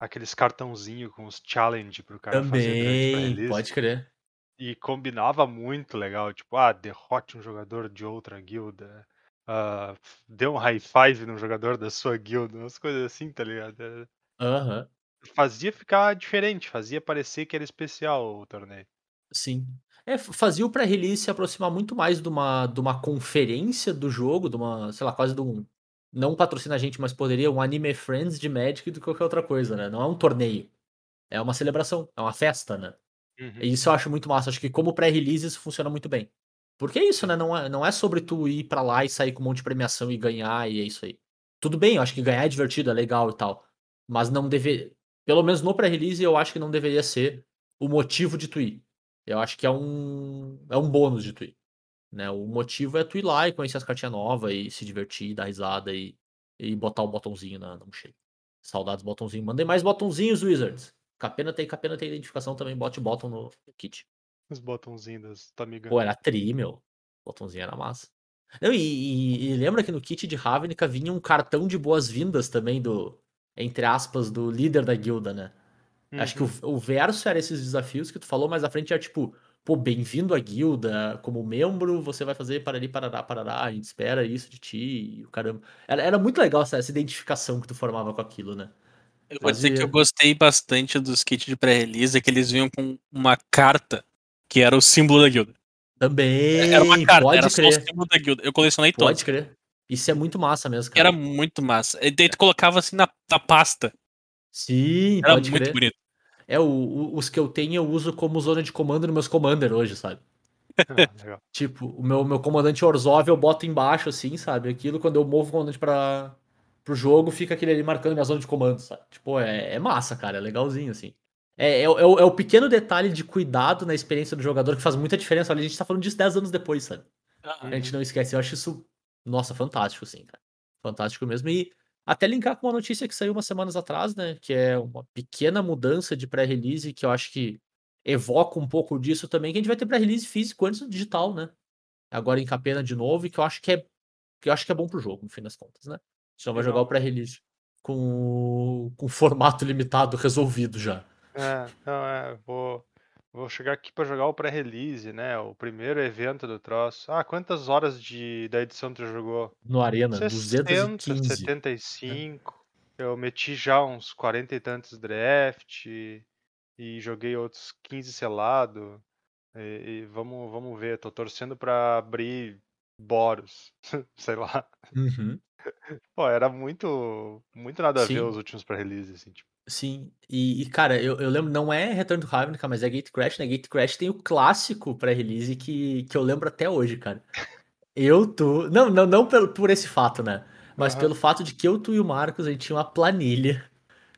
aqueles cartãozinho com os challenge pro cara fazer durante o Também, pode crer. E combinava muito legal, tipo, ah, derrote um jogador de outra guilda, ah, dê um high five num jogador da sua guilda, umas coisas assim, tá ligado? Aham, Fazia ficar diferente, fazia parecer que era especial o torneio. sim. É, fazia o pré-release se aproximar muito mais de uma, de uma conferência do jogo, de uma, sei lá, quase de um. Não patrocina a gente, mas poderia um Anime Friends de Magic do que qualquer outra coisa, né? Não é um torneio. É uma celebração, é uma festa, né? Uhum. E isso eu acho muito massa. Acho que como pré-release isso funciona muito bem. Porque é isso, né? Não é, não é sobre tu ir pra lá e sair com um monte de premiação e ganhar e é isso aí. Tudo bem, eu acho que ganhar é divertido, é legal e tal. Mas não deve. Pelo menos no pré-release, eu acho que não deveria ser o motivo de tu ir. Eu acho que é um. É um bônus de tu ir. Né? O motivo é tu ir lá e conhecer as cartinhas novas e se divertir, dar risada e, e botar o botãozinho na, na mochila. Saudades botãozinho. Mandei mais botãozinhos, Wizards. Capena tem, Capena tem identificação também, bote botão no kit. Os botãozinhos das tua amiga. Pô, era tri, meu. Botãozinho era massa. Não, e, e- e lembra que no kit de Ravnica vinha um cartão de boas-vindas também do, entre aspas, do líder da guilda, né? Acho que Uhum. o, o verso era esses desafios que tu falou, mas à frente era tipo, pô, bem-vindo à guilda, como membro, você vai fazer parari, parará, parará, a gente espera isso de ti, e o caramba. Era, era muito legal essa, essa identificação que tu formava com aquilo, né? Eu vou dizer que eu gostei bastante dos kits de pré-release, que eles vinham com uma carta que era o símbolo da guilda. Também, Era uma carta, pode era só o crer, símbolo da guilda. Eu colecionei todos. pode crer. Isso é muito massa mesmo, cara. Era muito massa. E daí tu colocava assim na, na pasta. Sim, Era pode muito crer. bonito. É, o, o- os que eu tenho eu uso como zona de comando nos meus Commander hoje, sabe? Ah. Tipo, o meu, meu comandante Orzhov eu boto embaixo, assim, sabe? Aquilo, quando eu movo o comandante pra, pro jogo, fica aquele ali marcando minha zona de comando, sabe? Tipo, é, é massa, cara, é legalzinho, assim. É, é, o- é o- é o pequeno detalhe de cuidado na experiência do jogador que faz muita diferença. Olha, a gente tá falando disso 10 anos depois, sabe? A gente não esquece. Eu acho isso, nossa, fantástico, assim, cara. Fantástico mesmo. E até linkar com uma notícia que saiu umas semanas atrás, né? Que é uma pequena mudança de pré-release que eu acho que evoca um pouco disso também, que a gente vai ter pré-release físico antes do digital, né? Agora em Capena de novo, e que eu acho que é que eu acho que é bom pro jogo, no fim das contas, né? Já vai jogar o pré-release com com o formato limitado resolvido já. É, não, é, vou, vou chegar aqui pra jogar o pré-release, né? O primeiro evento do troço. Ah, quantas horas de, da edição tu jogou? No Arena, 60, 215. 75. Eu meti já uns 40 e tantos draft e joguei outros 15 selado. E, e vamos, vamos ver, tô torcendo pra abrir Boros, sei lá. Uhum. Pô, era muito, muito nada a ver Sim. os últimos pré-releases, assim, tipo. Sim, e, e, cara, eu, eu lembro, não é Return to Ravnica, mas é Gate Crash, né? Gate Crash tem o clássico pré-release que, que eu lembro até hoje, cara. Eu, tu. Não, não, não pelo, por esse fato, né? Mas pelo fato de que eu, tu e o Marcos, a gente tinha uma planilha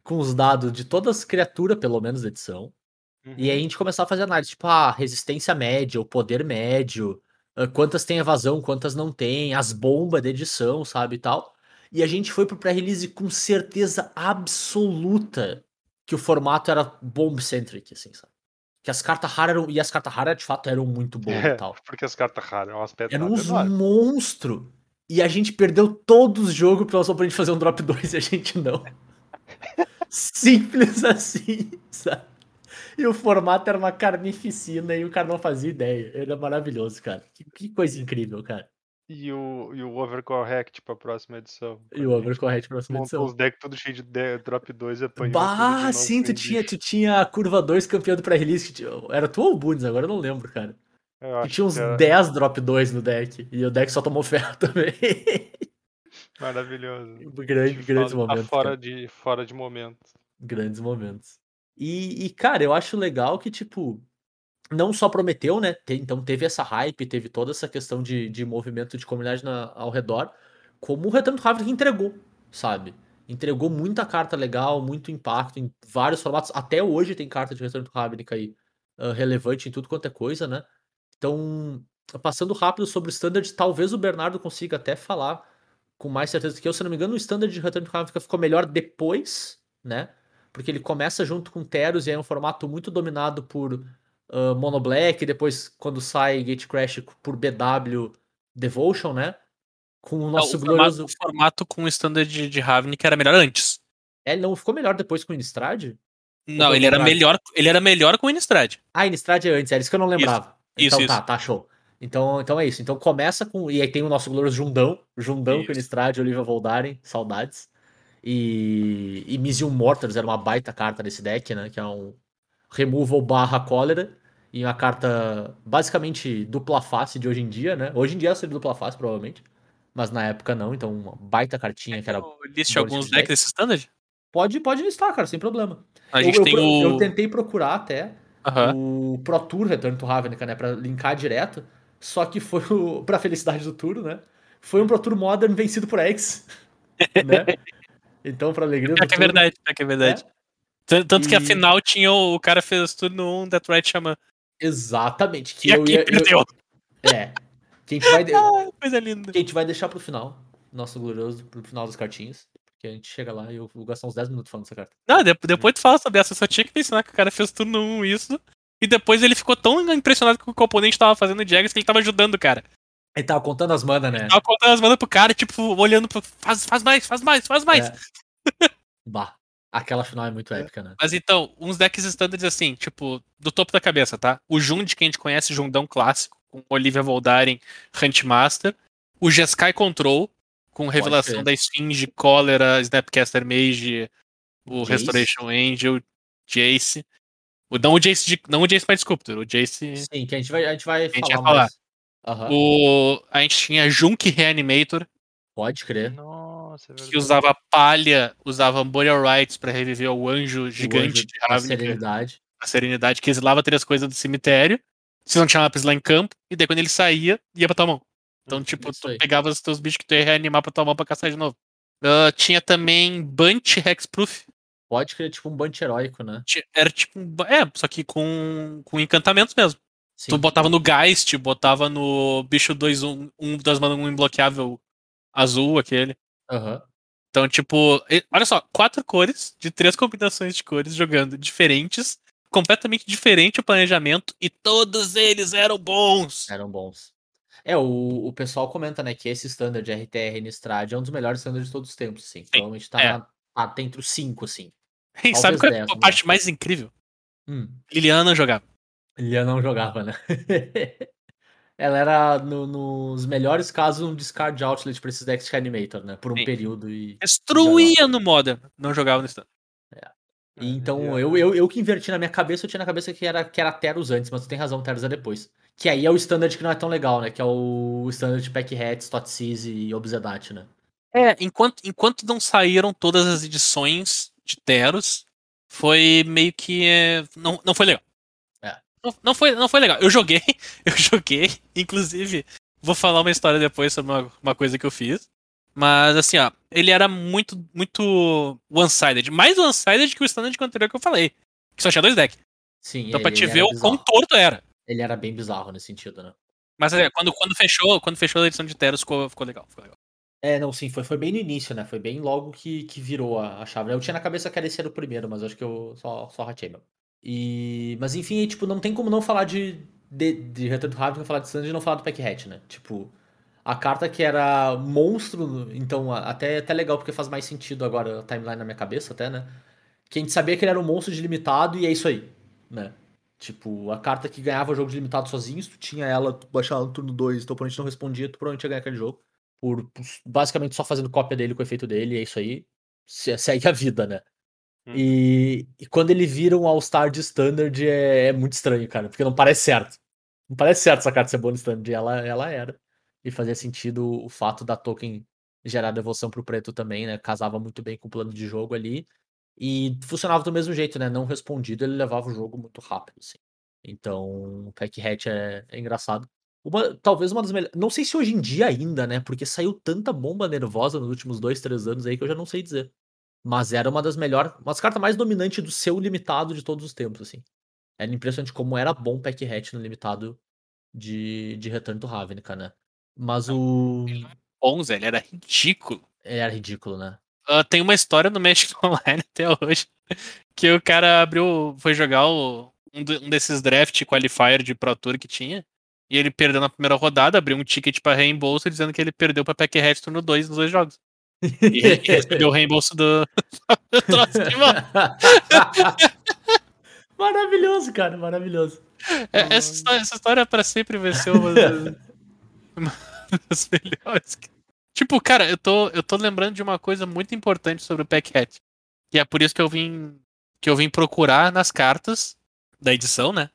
com os dados de todas as criaturas, pelo menos da edição. E aí a Uhum. gente começava a fazer análise, tipo, ah, resistência média, o poder médio, ah, quantas tem evasão, quantas não tem, as bombas de edição, sabe, e tal. E a gente foi pro pré-release com certeza absoluta que o formato era bomb-centric, assim, sabe? Que as cartas raras eram, e as cartas raras de fato eram muito boas É, e tal. porque as cartas raras é Eram pedradas uns enormes. monstros. E a gente perdeu todos os jogos pela só pra gente fazer um drop 2 e a gente não. Simples assim, sabe? E o formato era uma carnificina e o cara não fazia ideia. Era maravilhoso, cara. Que, que coisa incrível, cara. E o, e o Overcorrect pra próxima edição. E o Overcorrect pra próxima Montou edição. os decks tudo cheio de de- drop 2 e apanhou Bah, sim, tu tinha, tu tinha a curva 2 campeão do pré-release. Era tu ou o Bundes? Agora eu não lembro, cara. Eu Que tinha uns que era 10 drop 2 no deck. E o deck só tomou ferro também. maravilhoso. Grande, grandes tá momentos. fora cara. de, fora de momento. Grandes momentos. E, e, cara, eu acho legal que, tipo, não só prometeu, né? então teve essa hype, teve toda essa questão de, de movimento de comunidade na- ao redor, como o Return to Ravnica entregou, sabe? Entregou muita carta legal, muito impacto em vários formatos. Até hoje tem carta de Return to Ravnica aí ah, relevante em tudo quanto é coisa, né? Então, passando rápido sobre o standard, talvez o Bernardo consiga até falar com mais certeza do que eu. Se não me engano, o standard de Return to Ravnica ficou melhor depois, né? Porque ele começa junto com Teros e é um formato muito dominado por ah, Mono Black, e depois quando sai Gate Crash por BW Devotion, né? Com o Não, nosso o, glorioso. formato, o formato com o standard de, de Ravnica era melhor antes. É, não ficou melhor depois com o Innistrad? Não, ele era melhor, ele era melhor com o Innistrad. Ah, Innistrad é antes, era isso que eu não lembrava. isso, então tá, isso. tá, show. Então, então é isso. Então começa com. E aí tem o nosso glorioso Jundão. Jundão com o Isso. Innistrad, Olivia Voldaren, saudades. E, e Misium Mortars era uma baita carta desse deck, né? Que é um removal barra cólera. E uma carta basicamente dupla face de hoje em dia, né? Hoje em dia seria dupla face, provavelmente. Mas na época não, então uma baita cartinha que era. Eu liste alguns de decks desse standard? Pode, pode listar, cara, sem problema. A Eu- gente eu, tem pro- o. eu tentei procurar até o Pro Tour Return to Ravnica, né? Pra linkar direto. Só que foi o. Pra felicidade do Tour, né? Foi um Pro Tour Modern vencido por X. né? Então, pra alegria do É que é verdade, é que é verdade. Tanto, que E- a final tinha o, o cara fez turno 1 Death Right Xamã. Exatamente. Que E eu aqui ia. eu- perdeu. é. Que a gente vai. Ah, coisa linda. que a gente vai deixar pro final. Nosso glorioso, pro final das cartinhas. Porque a gente chega lá e eu vou gastar uns 10 minutos falando dessa carta. Não, de- depois tu fala sobre essa, só tinha que mencionar que o cara fez turno 1 isso. E depois ele ficou tão impressionado com o que o oponente tava fazendo de Jaggers que ele tava ajudando o cara. Ele tava contando as manas, né? Tava contando as manas pro cara, tipo, olhando pro. Faz, faz mais, faz mais, faz mais. É. Bah. Aquela final é muito épica, né? Mas então, uns decks standards assim, tipo, do topo da cabeça, tá? O Jund, que a gente conhece, Jundão clássico, com Olivia Voldaren, Huntmaster. O Jeskai Control, com revelação da Esfinge, Cólera, Snapcaster Mage, o Jace. Restoration Angel, Jace. O, não, o Jace de, não o Jace Mind Sculptor, o Jace. Sim, que a gente vai, a gente vai gente falar vai mais. Aham, O, a gente tinha Junk Reanimator, Pode crer. Nossa, é verdade. que usava palha, usava Boreal Rights pra reviver o anjo O gigante anjo de Ravnica. serenidade. a serenidade, que exilava três coisas do cemitério. Você não tinha lápis lá em campo, e daí quando ele saía, ia pra tua mão. Então, Uhum, tipo, tu aí. pegava os teus bichos que tu ia reanimar pra tua mão pra caçar de novo. Ah, tinha também Bunch Hexproof. Pode crer, tipo um bunch heróico, né? Era tipo um. É, só que com, com encantamentos mesmo. Sim. Tu botava no Geist, botava no bicho 2, 1, um, das manas um imbloqueável azul, aquele. Aham. Então, tipo, olha só, quatro cores, de três combinações de cores jogando diferentes, completamente diferente o planejamento, e todos eles eram bons. Eram bons. É, o, o pessoal comenta, né, que esse standard de RTR Nistrad é um dos melhores standards de todos os tempos, assim. Provavelmente tá, é. na- tá, entre os cinco, assim. E sabe qual é a 10, né? parte mais incrível? Hum. Liliana jogava. Lia não jogava, né? Ela era, no- nos melhores casos, um discard outlet pra esses decks de Animator, né? Por um Sim. período e... Destruía no Modern. Não jogava no stand. e então, eu, eu, eu que inverti na minha cabeça, eu tinha na cabeça que era, que era Teros antes, mas tu tem razão, Teros é depois. Que aí é o standard que não é tão legal, né? Que é o standard de Pack Hats, Totsis e Obsedat, né? É, enquanto, enquanto não saíram todas as edições de Teros, foi meio que. é, não, não foi legal. Não, não foi, não foi legal. Eu joguei, eu joguei, inclusive, vou falar uma história depois sobre uma, uma coisa que eu fiz. Mas assim, ó, ele era muito, muito one-sided. Mais one-sided que o standard anterior que eu falei. Que só tinha dois decks. Sim, Então, pra te ver o quão torto era. Ele era bem bizarro nesse sentido, né? Mas é, quando, quando fechou, quando fechou a edição de Teros, ficou, ficou legal. Ficou legal. É, não, sim, foi, foi bem no início, né? Foi bem logo que, que virou a, a chave. Eu tinha na cabeça que era esse era o primeiro, mas acho que eu só, só ratei mesmo. E... Mas enfim, tipo, não tem como não falar de, de, de Return to Ravnica, falar de Standard e não falar do Pack Hat, né? Tipo, a carta que era monstro, então até, até legal porque faz mais sentido agora a timeline na minha cabeça até, né? Que a gente sabia que ele era um monstro de limitado e é isso aí, né? Tipo, a carta que ganhava o jogo de limitado sozinho, se tu tinha ela, tu baixava no turno 2 teu oponente não respondia, tu provavelmente ia ganhar aquele jogo por, por basicamente só fazendo cópia dele com o efeito dele, e é isso aí. Se- Segue a vida, né? Uhum. E, e quando ele vira um All-Star de Standard é, é muito estranho, cara, porque não parece certo. Não parece certo essa carta ser boa no Standard, ela, ela era. E fazia sentido o fato da token gerar devolução pro preto também, né? Casava muito bem com o plano de jogo ali. E funcionava do mesmo jeito, né? Não respondido, ele levava o jogo muito rápido, assim. Então, o Pack Hat é, é engraçado. Uma, talvez uma das melhores. Não sei se hoje em dia ainda, né? Porque saiu tanta bomba nervosa nos últimos dois, três anos aí que eu já não sei dizer. Mas era uma das melhores. Uma das cartas mais dominantes do seu limitado de todos os tempos, assim. Era impressionante como era bom o Pack Hat no limitado de, de Return to Ravnica, né? Mas o. 11, ele era ridículo. Ele era ridículo, né? Ah, tem uma história no Magic Online até hoje. Que o cara abriu. Foi jogar o- um, do- um desses draft qualifier de Pro Tour que tinha. E ele perdeu na primeira rodada, abriu um ticket pra reembolso dizendo que ele perdeu pra Pack Hat turno 2 nos dois jogos. E, recebeu o reembolso do, maravilhoso, cara, maravilhoso. É, Essa, história- essa história pra sempre vai ser uma das, uma das melhores. Tipo, cara, eu tô, eu tô lembrando de uma coisa muito importante sobre o Pack Hat. E é por isso que eu vim. Que eu vim procurar nas cartas da edição, né?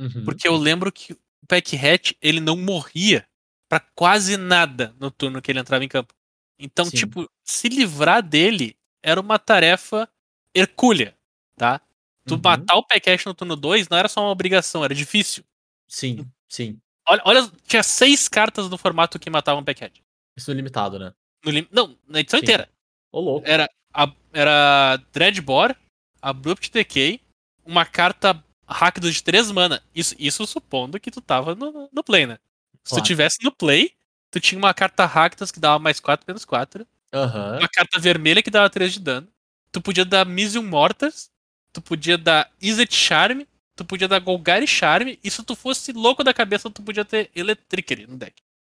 Uhum. Porque eu lembro que o Pack Hat, ele não morria pra quase nada no turno que ele entrava em campo. Então, Sim. tipo, se livrar dele era uma tarefa hercúlea, tá? Tu Uhum. matar o Hat no turno 2 não era só uma obrigação, era difícil. Sim, sim. Olha, olha, tinha seis cartas no formato que matavam Hat. Isso no limitado, né? No lim- Não, na edição Sim. inteira. Ô, louco. Era, a, era Dreadbore, Abrupt Decay, uma carta rápida de 3 mana. Isso, isso supondo que tu tava no, no play, né? Se Claro. tu tivesse no play, tu tinha uma carta Raktas que dava mais 4 menos 4. Aham. Uma carta vermelha que dava 3 de dano. Tu podia dar Misium Mortars. Tu podia dar Izzet Charm. Tu podia dar Golgari Charm. E se tu fosse louco da cabeça, tu podia ter Electricity no deck.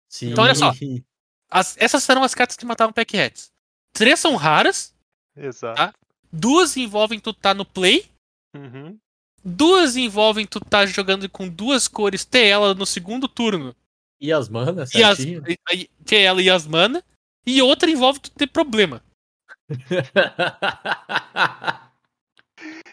Sim. Então, olha só. As- essas eram as cartas que matavam Pack Hats. Três são raras, Exato. Ah, duas envolvem tu tá no play, Uhum. duas envolvem tu tá jogando com duas cores, ter ela no segundo turno, E as manas, e as, certinho. e- e- ter ela e as mana, e outra envolve tu ter problema.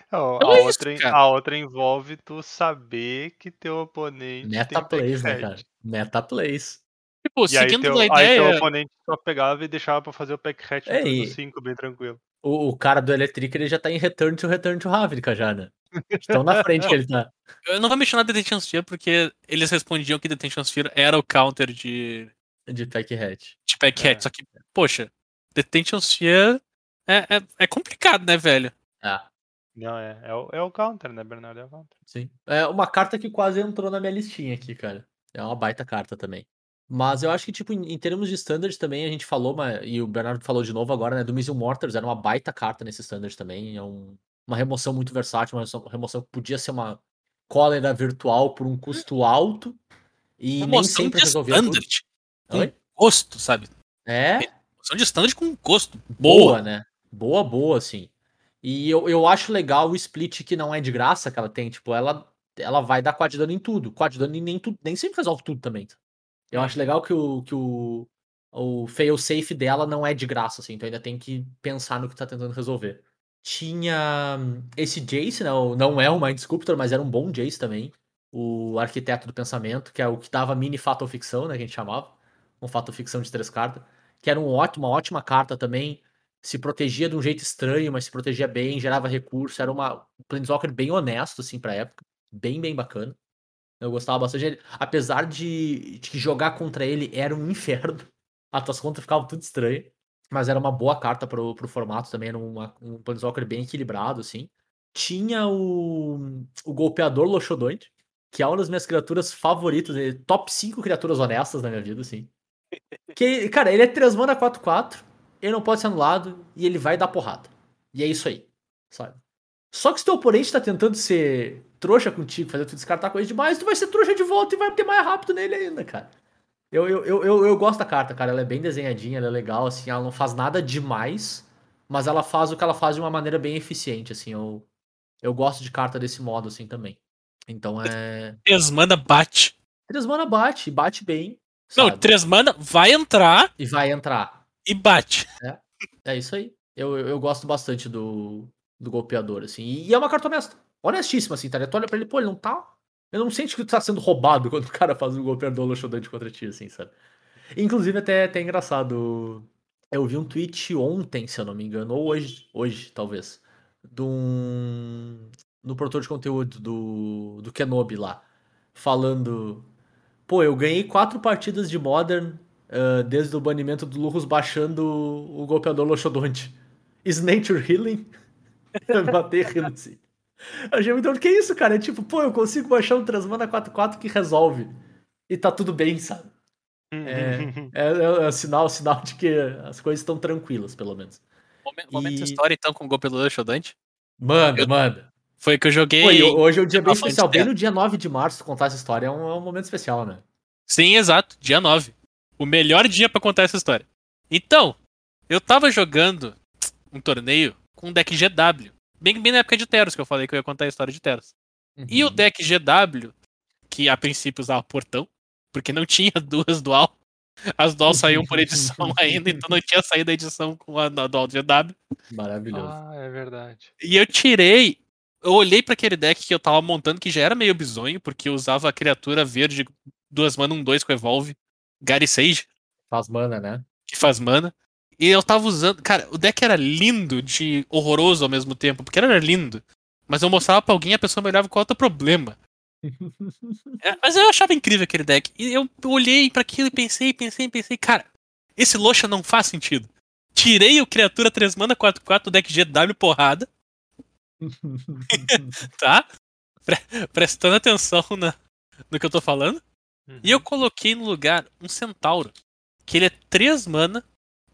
Então a, é isso, outra, cara. a outra envolve tu saber que teu oponente Meta tem plays, né, cara? Meta plays. Tipo, E aí seguindo teu, a aí teu ideia. oponente só pegava e deixava pra fazer o pack hatch no É, turno e- 5, bem tranquilo. O, o cara do Electric, ele já tá em Return to Return to Ravnica já, né? Estão na frente que ele tá. Eu não vou mencionar Detention Sphere porque eles respondiam que Detention Sphere era o counter de, De Pack Hatch. de Pack É. Hat. Só que, poxa, Detention Sphere é, é, é complicado, né, velho? Ah, Não, é, é, o, é o counter, né, Bernardo? É o counter. sim. É uma carta que quase entrou na minha listinha aqui, cara. É uma baita carta também. Mas eu acho que, tipo, em, em termos de standard também, a gente falou, mas, e o Bernardo falou de novo agora, né? Do Missile Mortars, era uma baita carta nesse standard também. É um- uma remoção muito versátil, uma remoção, remoção que podia ser uma cólera virtual por um custo alto. E nem Emoção sempre resolvia tudo. standard. Com Oi? gosto, sabe? É, Emoção de standard com gosto. boa, Boa. né? Boa, boa, assim. E eu, eu acho legal o split que não é de graça que ela tem. Tipo, ela, ela vai dar quad dano em tudo. Quad dano em nem, tudo, nem sempre resolve tudo também. Eu acho legal que o, que o, o fail safe dela não é de graça, assim. Então ainda tem que pensar no que tá tentando resolver. Tinha hum, esse Jace, né? o- Não é o Mind Sculptor, mas era um bom Jace também. O Arquiteto do Pensamento, que é o que dava mini Fatal Ficção, né? Que a gente chamava. Um Fatal Ficção de três cartas. Que era um ótimo, uma ótima carta também se protegia de um jeito estranho, mas se protegia bem, gerava recurso, era uma um Planeswalker bem honesto, assim, pra época. Bem, bem bacana. Eu gostava bastante dele. Apesar de, de jogar contra ele era um inferno. As tuas contas ficavam tudo estranho. Mas era uma boa carta pro, pro formato também. Era uma, um Planeswalker bem equilibrado, assim. Tinha o, o Golpeador Loxodonte, que é uma das minhas criaturas favoritas. ele- Top 5 criaturas honestas na minha vida, assim. Que, cara, ele é 3 mana 4-4 ele não pode ser anulado e ele vai dar porrada. E é isso aí, sabe? Só que se teu oponente tá tentando ser trouxa contigo, fazer tu descartar coisa demais, tu vai ser trouxa de volta e vai ter mais rápido nele ainda, cara. Eu, eu, eu, eu, eu gosto da carta, cara. Ela é bem desenhadinha, ela é legal, assim, ela não faz nada demais, mas ela faz o que ela faz de uma maneira bem eficiente, assim. Eu, eu gosto de carta desse modo, assim, também. Então é. Três mana bate. Três mana bate, bate bem. Não, sabe? três mana vai entrar E vai entrar. e bate. É isso aí. Eu, eu, eu gosto bastante do, do golpeador, assim. E, é uma carta honesta. Honestíssima, assim, tá? Tu olha pra ele, pô, ele não tá. Eu não sente que tu tá sendo roubado quando o cara faz um golpeador loxodante contra ti, assim, sabe? Inclusive, até, até é engraçado. Eu vi um tweet ontem, se eu não me engano, ou hoje, hoje, talvez. De um. No produtor de conteúdo do, do Kenobi lá. Falando. Pô, eu ganhei quatro partidas de Modern ah, desde o banimento do Lurus baixando o golpeador Loxodonte. Is Nature Healing? matei rindo assim. Eu achei muito. Que isso, cara? É tipo, pô, eu consigo baixar um Transmana 4-4 que resolve. E tá tudo bem, sabe? É, é, é, sinal, sinal de que as coisas estão tranquilas, pelo menos. Momento, momento E- história, então, com o Golpeador Xodante. Manda, Eu- manda. Foi que eu joguei. E hoje é um dia bem especial. Bem no dia 9 de março, contar essa história é um, é um momento especial, né? Sim, exato, dia 9. O melhor dia pra contar essa história. Então, eu tava jogando um torneio com um deck GW. Bem, bem na época de Teros, que eu falei que eu ia contar a história de Teros. E o Uhum. deck GW, que a princípio usava portão, porque não tinha duas dual. As dual saíam por edição ainda, então não tinha saído a edição com a, a dual GW. Maravilhoso. ah, é verdade. E eu tirei. Eu olhei pra aquele deck que eu tava montando, que já era meio bizonho, porque eu usava a criatura verde, duas mana, um dois com Evolve, Gary Sage, Faz mana, né? que faz mana. E eu tava usando. Cara, o deck era lindo de horroroso ao mesmo tempo, porque era lindo. Mas eu mostrava pra alguém e a pessoa me olhava qual é o teu problema. É, mas eu achava incrível aquele deck. E eu olhei pra aquilo e pensei, pensei, pensei, cara, esse Loxa não faz sentido. Tirei o criatura 3 mana 4-4 do deck GW porrada, tá? Pre- prestando atenção na, no que eu tô falando. E eu coloquei no lugar um centauro. Que ele é 3 mana,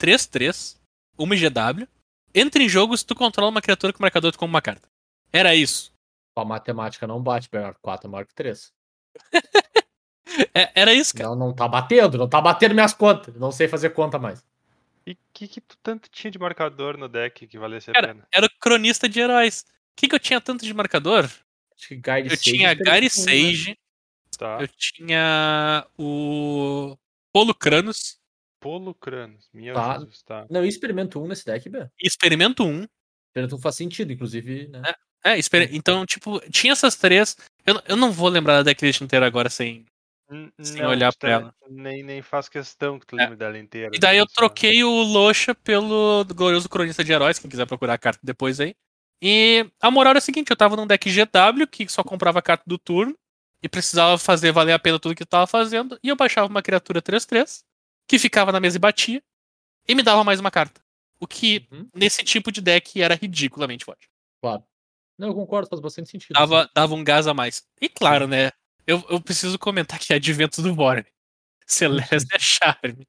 3-3, 1 GW. Entra em jogo se tu controla uma criatura com marcador tu como uma carta. Era isso. A matemática não bate, Bernardo. 4 é maior que 3. É- era isso, cara. Não, não tá batendo, não tá batendo minhas contas. Não sei fazer conta mais. E o que, que tu tanto tinha de marcador no deck que valesse a Cara, pena? Era o cronista de heróis. O que, que eu tinha tanto de marcador? Acho que Guide Eu Sage tinha é Gary né? Sage, Tá. eu tinha o Polo Kranos Polo Kranos. Meu Tá. Jesus, tá. Não, e Experimento 1 nesse deck, Bê. e Experimento 1. Experimento 1 faz sentido, inclusive, né? É, exper- então, tipo, tinha essas três. Eu, eu não vou lembrar da decklist inteira agora sem. N- Sem não, olhar tu pra tá- ela. Nem, nem faz questão que tu É. lembre dela inteira. E daí eu então só- troquei o Loxa pelo glorioso Cronista de Heróis, quem quiser procurar a carta depois aí. E a moral era a seguinte, eu tava num deck GW que só comprava a carta do turno e precisava fazer valer a pena tudo que eu tava fazendo, e eu baixava uma criatura 3-3 que ficava na mesa e batia e me dava mais uma carta. O que Uhum. nesse tipo de deck era ridiculamente forte. Claro. Não, eu concordo, faz bastante sentido. Dava, dava um gás a mais. E claro, né? Eu, eu preciso comentar que Adventos do Vorne. Celeste é charme.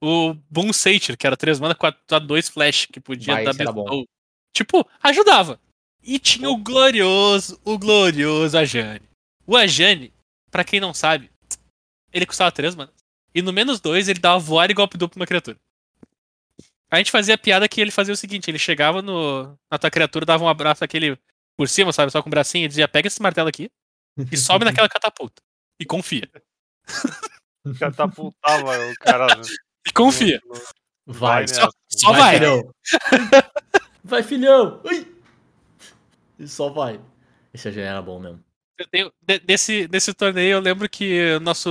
O Boom Satyr, que era 3 mana, 4 2 flash, que podia Vai, dar bestow. Tipo, ajudava. E tinha o glorioso, o glorioso Ajane. O Ajane, pra quem não sabe, ele custava 3 mana. E no menos 2 ele dava voar e golpe duplo pra uma criatura. A gente fazia a piada que ele fazia o seguinte: ele chegava no, na tua criatura, dava um abraço aquele por cima, sabe? Só com o bracinho e dizia: pega esse martelo aqui e sobe naquela catapulta. E confia. Catapultava o cara. no- E confia. Vai, nessa. Só, só vai. filhão. vai, filhão. Ui. E só vai. Esse já era bom mesmo. Tenho- de- desse, desse torneio, eu lembro que o nosso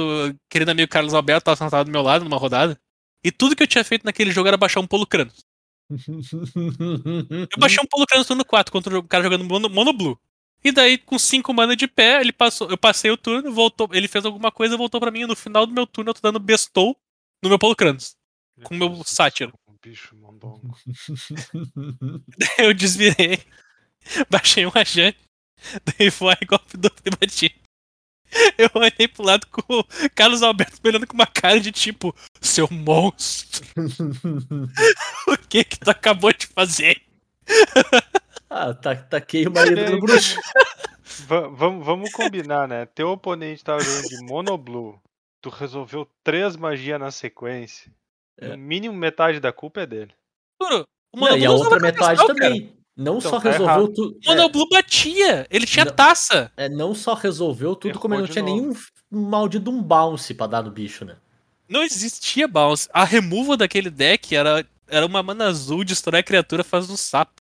querido amigo Carlos Alberto estava sentado do meu lado numa rodada. E tudo que eu tinha feito naquele jogo era baixar um Polo Kranos. Eu baixei um Polo Kranos turno 4 contra o cara jogando mono, mono Blue. E daí, com 5 mana de pé, ele passou, eu passei o turno, voltou, ele fez alguma coisa, voltou pra mim. E no final do meu turno, eu tô dando Bestow no meu Polo Kranos. Com o meu sátiro. Um bicho mondongo. Eu desvirei, baixei um Ajante, dei voar e golpe e bati. Eu olhei pro lado com o Carlos Alberto me olhando com uma cara de tipo, seu monstro, o que que tu acabou de fazer? ah, tá, taquei o marido do bruxo. Va- vamos, vamos combinar, né? Teu oponente tava jogando de monoblue. Tu resolveu três magias na sequência. É. No mínimo metade da culpa é dele. Juro, o Não, e a outra metade cristal, cara. Não Então só tá resolveu errado. tudo. O Monoblue batia, ele tinha Não. taça. É, é, não só resolveu tudo, Errou como ele não tinha novo. nenhum maldito um bounce pra dar no bicho, né? Não existia bounce. A removal daquele deck era, era uma mana azul, destrói a criatura, faz um sapo.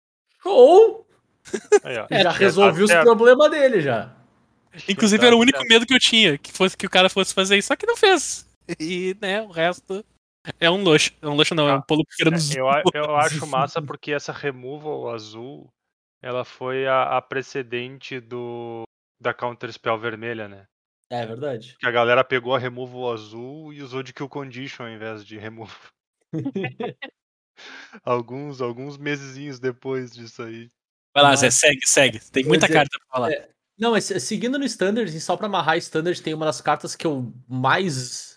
Ou Aí, ó. já tá resolveu os problemas dele já. Inclusive era o único medo que eu tinha, que fosse que o cara fosse fazer isso, só que não fez. E, né, o resto é um luxo. É um luxo não, é um Ah, polo pequeno dos... É, Eu, eu acho massa porque essa removal azul, ela foi a, a precedente do da Counter Spell vermelha, né? É verdade. Que a galera pegou a removal azul e usou de kill condition ao invés de removal. alguns alguns mesezinhos depois disso aí. Vai lá, Zé, segue, segue. Tem muita é- carta pra falar. é- Não, mas seguindo no Standard, e só pra amarrar Standard, tem uma das cartas que eu mais,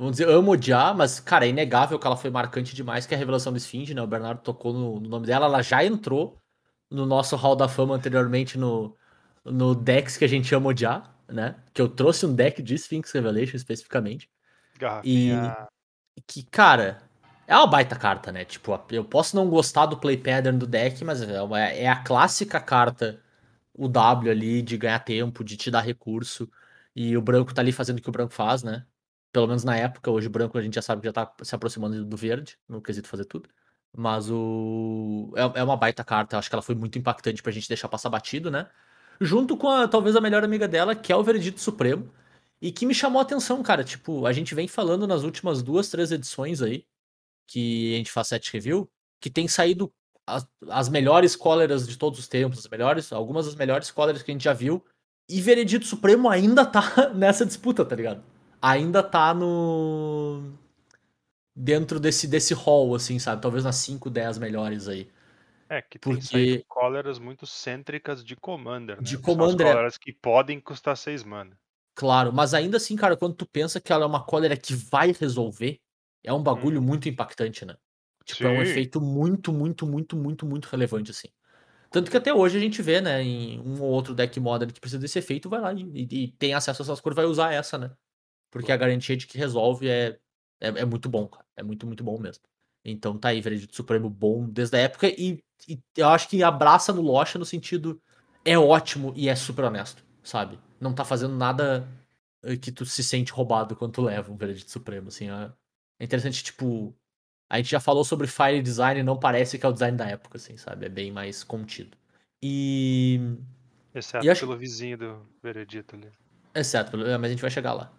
vamos dizer, amo odiar, mas, cara, é inegável que ela foi marcante demais, que é a Revelação do Esfinge, né? O Bernardo tocou no, no nome dela, ela já entrou no nosso Hall da Fama anteriormente no, no decks que a gente ama odiar, né? Que eu trouxe um deck de Sphinx Revelation especificamente. Garrafinha. que, cara, é uma baita carta, né? Tipo, eu posso não gostar do play pattern do deck, mas é, é a clássica carta, o W ali, de ganhar tempo, de te dar recurso. E o branco tá ali fazendo o que o branco faz, né? Pelo menos na época, hoje branco a gente já sabe que já tá se aproximando do verde, no quesito fazer tudo. Mas o. É, é uma baita carta, acho que ela foi muito impactante pra gente deixar passar batido, né? Junto com a, talvez a melhor amiga dela, que é o Veredito Supremo. E que me chamou a atenção, cara. Tipo, a gente vem falando nas últimas duas, três edições aí, que a gente faz set review, que tem saído as, as melhores cóleras de todos os tempos, as melhores, algumas das melhores cóleras que a gente já viu. E Veredito Supremo ainda tá nessa disputa, tá ligado? Ainda tá no. Dentro desse, desse hall, assim, sabe? Talvez nas 5, 10 melhores aí. É, que tem Porque- cóleras muito cêntricas de Commander, né? De Que são as Commander, é. que podem custar 6 mana. Claro, mas ainda assim, cara, quando tu pensa que ela é uma cólera que vai resolver, é um bagulho muito impactante, né? Tipo, é um Uhum. Sim. efeito muito, muito, muito, muito, muito relevante, assim. Tanto que até hoje a gente vê, né, em um ou outro deck modern que precisa desse efeito, vai lá e, e- e tem acesso a essas cores, vai usar essa, né? Porque a garantia de que resolve é, é, é muito bom, cara. É muito, muito bom mesmo. Então tá aí, Veredito Supremo bom desde a época e, e eu acho que abraça no Locha no sentido é ótimo e é super honesto, sabe? Não tá fazendo nada eh, que tu se sente roubado quando tu leva um Veredito Supremo, assim. É, é interessante, tipo, a gente já falou sobre Fire Design e não parece que é o design da época, assim, sabe? É bem mais contido. E. Exceto E acho- pelo vizinho do Veredito ali. Exceto, é, mas a gente vai chegar lá,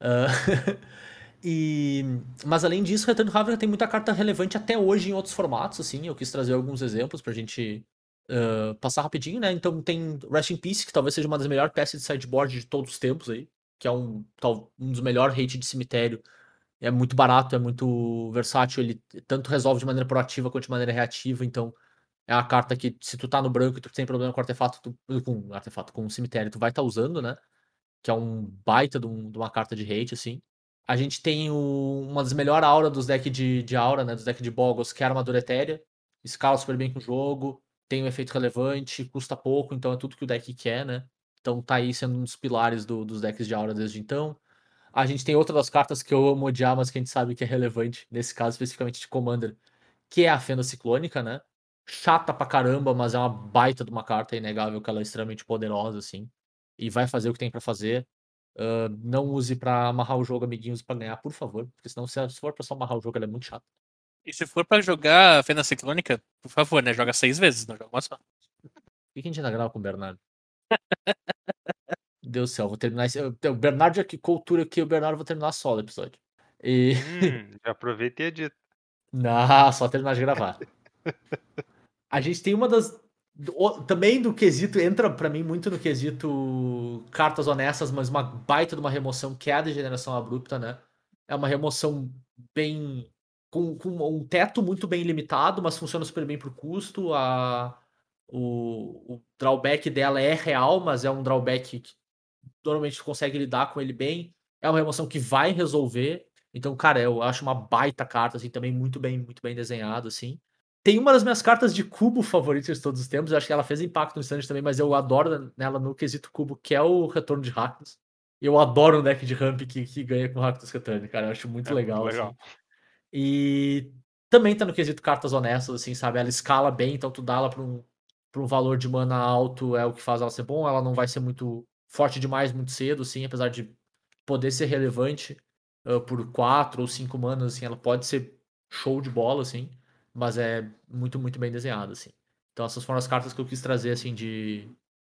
Ah, e, mas além disso, Return to Ravnica tem muita carta relevante até hoje em outros formatos, assim. Eu quis trazer alguns exemplos pra gente ah, passar rapidinho, né? Então tem Rest in Peace, que talvez seja uma das melhores peças de sideboard de todos os tempos aí. Que é um, um dos melhores hate de cemitério. É muito barato, é muito versátil. Ele tanto resolve de maneira proativa quanto de maneira reativa. Então é uma carta que, se tu tá no branco e tu tem problema com artefato, tu- com artefato, com cemitério, tu vai estar usando, né? Que é um baita de, um- de uma carta de hate, assim. A gente tem o- uma das melhores auras dos decks de, de aura, né? Dos decks de Boggles, que é a armadura etérea. Escala super bem com o jogo, tem um efeito relevante, custa pouco, então é tudo que o deck quer, né? Então tá aí sendo um dos pilares do- dos decks de aura desde então. A gente tem outra das cartas que eu amo odiar, mas que a gente sabe que é relevante, nesse caso especificamente de Commander, que é a Fenda Ciclônica, né? Chata pra caramba, mas é uma baita de uma carta, é inegável que ela é extremamente poderosa, assim. E vai fazer o que tem pra fazer. Ah, não use pra amarrar o jogo, amiguinhos, pra ganhar, por favor. Porque senão, se for pra só amarrar o jogo, ela é muito chata. E se for pra jogar Fenda Ciclônica, por favor, né? Joga seis vezes, não joga uma só. Por que a gente ainda grava com o Bernardo? Deus do céu, vou terminar esse. O Bernardo já que cultura que o Bernardo vou terminar só o episódio. E. Hum, já aproveitei e dito. Não, só terminar de gravar. A gente tem uma das. Também do quesito, entra pra mim muito no quesito cartas honestas, mas uma baita de uma remoção que é a degeneração abrupta, né? É uma remoção bem. Com, com um teto muito bem limitado, mas funciona super bem pro custo. A, o, o drawback dela é real, mas é um drawback que normalmente consegue lidar com ele bem. É uma remoção que vai resolver. Então, cara, eu acho uma baita carta, assim, também muito bem, muito bem desenhado, assim. Tem uma das minhas cartas de cubo favoritas de todos os tempos. Eu acho que ela fez impacto no stand também, mas eu adoro nela no quesito cubo, que é o retorno de Rakdos. Eu adoro um deck de ramp que, que ganha com Rakdos Return, cara. Eu acho muito É muito legal, legal. assim. E também tá no quesito cartas honestas, assim, sabe? Ela escala bem, então tu dá ela pra um, pra um valor de mana alto, é o que faz ela ser bom. Ela não vai ser muito forte demais muito cedo, assim, apesar de poder ser relevante ah, por 4 ou 5 manas, assim, ela pode ser show de bola, assim, mas é muito, muito bem desenhada, assim. Então essas foram as cartas que eu quis trazer, assim, de,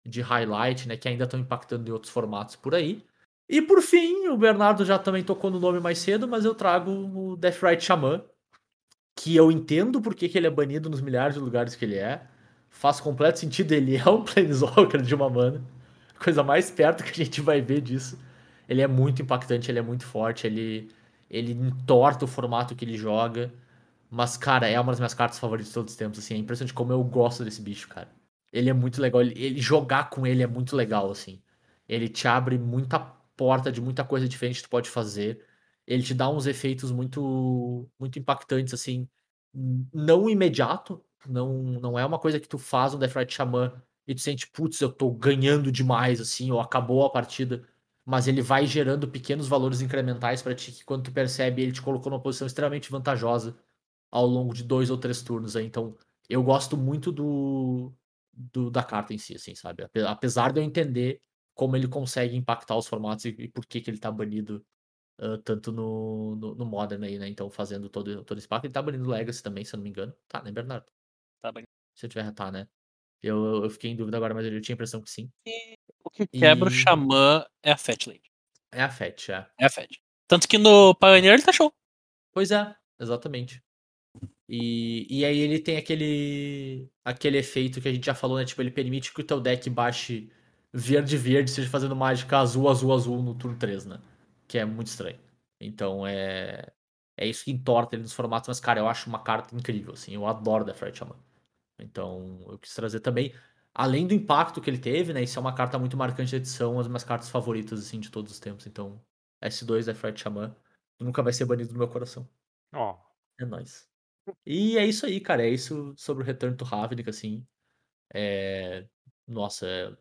de highlight, né, que ainda estão impactando em outros formatos por aí. E por fim, o Bernardo já também tocou no nome mais cedo, mas eu trago o Deathrite Shaman, que eu entendo porque que ele é banido nos milhares de lugares que ele é. Faz completo sentido, ele é um Planeswalker de uma mana. Coisa mais perto que a gente vai ver disso. Ele é muito impactante, ele é muito forte, ele, ele entorta o formato que ele joga. Mas, cara, é uma das minhas cartas favoritas de todos os tempos, assim. É impressionante como eu gosto desse bicho, cara. Ele é muito legal, ele, ele- jogar com ele é muito legal, assim. Ele te abre muita porta de muita coisa diferente que tu pode fazer. Ele te dá uns efeitos muito muito impactantes, assim. Não imediato, não, não é uma coisa que tu faz um Deathrite Shaman e tu sente, putz, eu tô ganhando demais, assim, ou acabou a partida. Mas ele vai gerando pequenos valores incrementais pra ti, que quando tu percebe, ele te colocou numa posição extremamente vantajosa ao longo de dois ou três turnos aí. Então, eu gosto muito do, do- da carta em si, assim, sabe? Ape- Apesar de eu entender como ele consegue impactar os formatos e, e por que, que ele tá banido ah, tanto no, no, no Modern aí, né? Então, fazendo todo, todo esse impacto. Ele tá banido Legacy também, se eu não me engano. Tá, né, Bernardo? Tá bem. Se eu tiver, tá, né? Eu, eu fiquei em dúvida agora, mas eu tinha a impressão que sim. O que quebra o E- Xamã é a Fat Lady. É a Fetch, é. É a Fat. Tanto que no Pioneer ele tá show. Pois é, exatamente. E, e aí ele tem aquele aquele efeito que a gente já falou, né? Tipo, ele permite que o teu deck baixe verde verde, seja fazendo mágica azul azul azul no turno 3, né? Que é muito estranho. Então é é isso que entorta ele nos formatos, mas cara, eu acho uma carta incrível, assim. Eu adoro Deathrite Shaman. Então, eu quis trazer também além do impacto que ele teve, né? Isso é uma carta muito marcante da edição, uma das minhas cartas favoritas assim de todos os tempos. Então, S2 Deathrite Shaman nunca vai ser banido do meu coração. Ó, É nóis. E é isso aí, cara. É isso sobre o Return to Ravnica, assim. É... Nossa, é...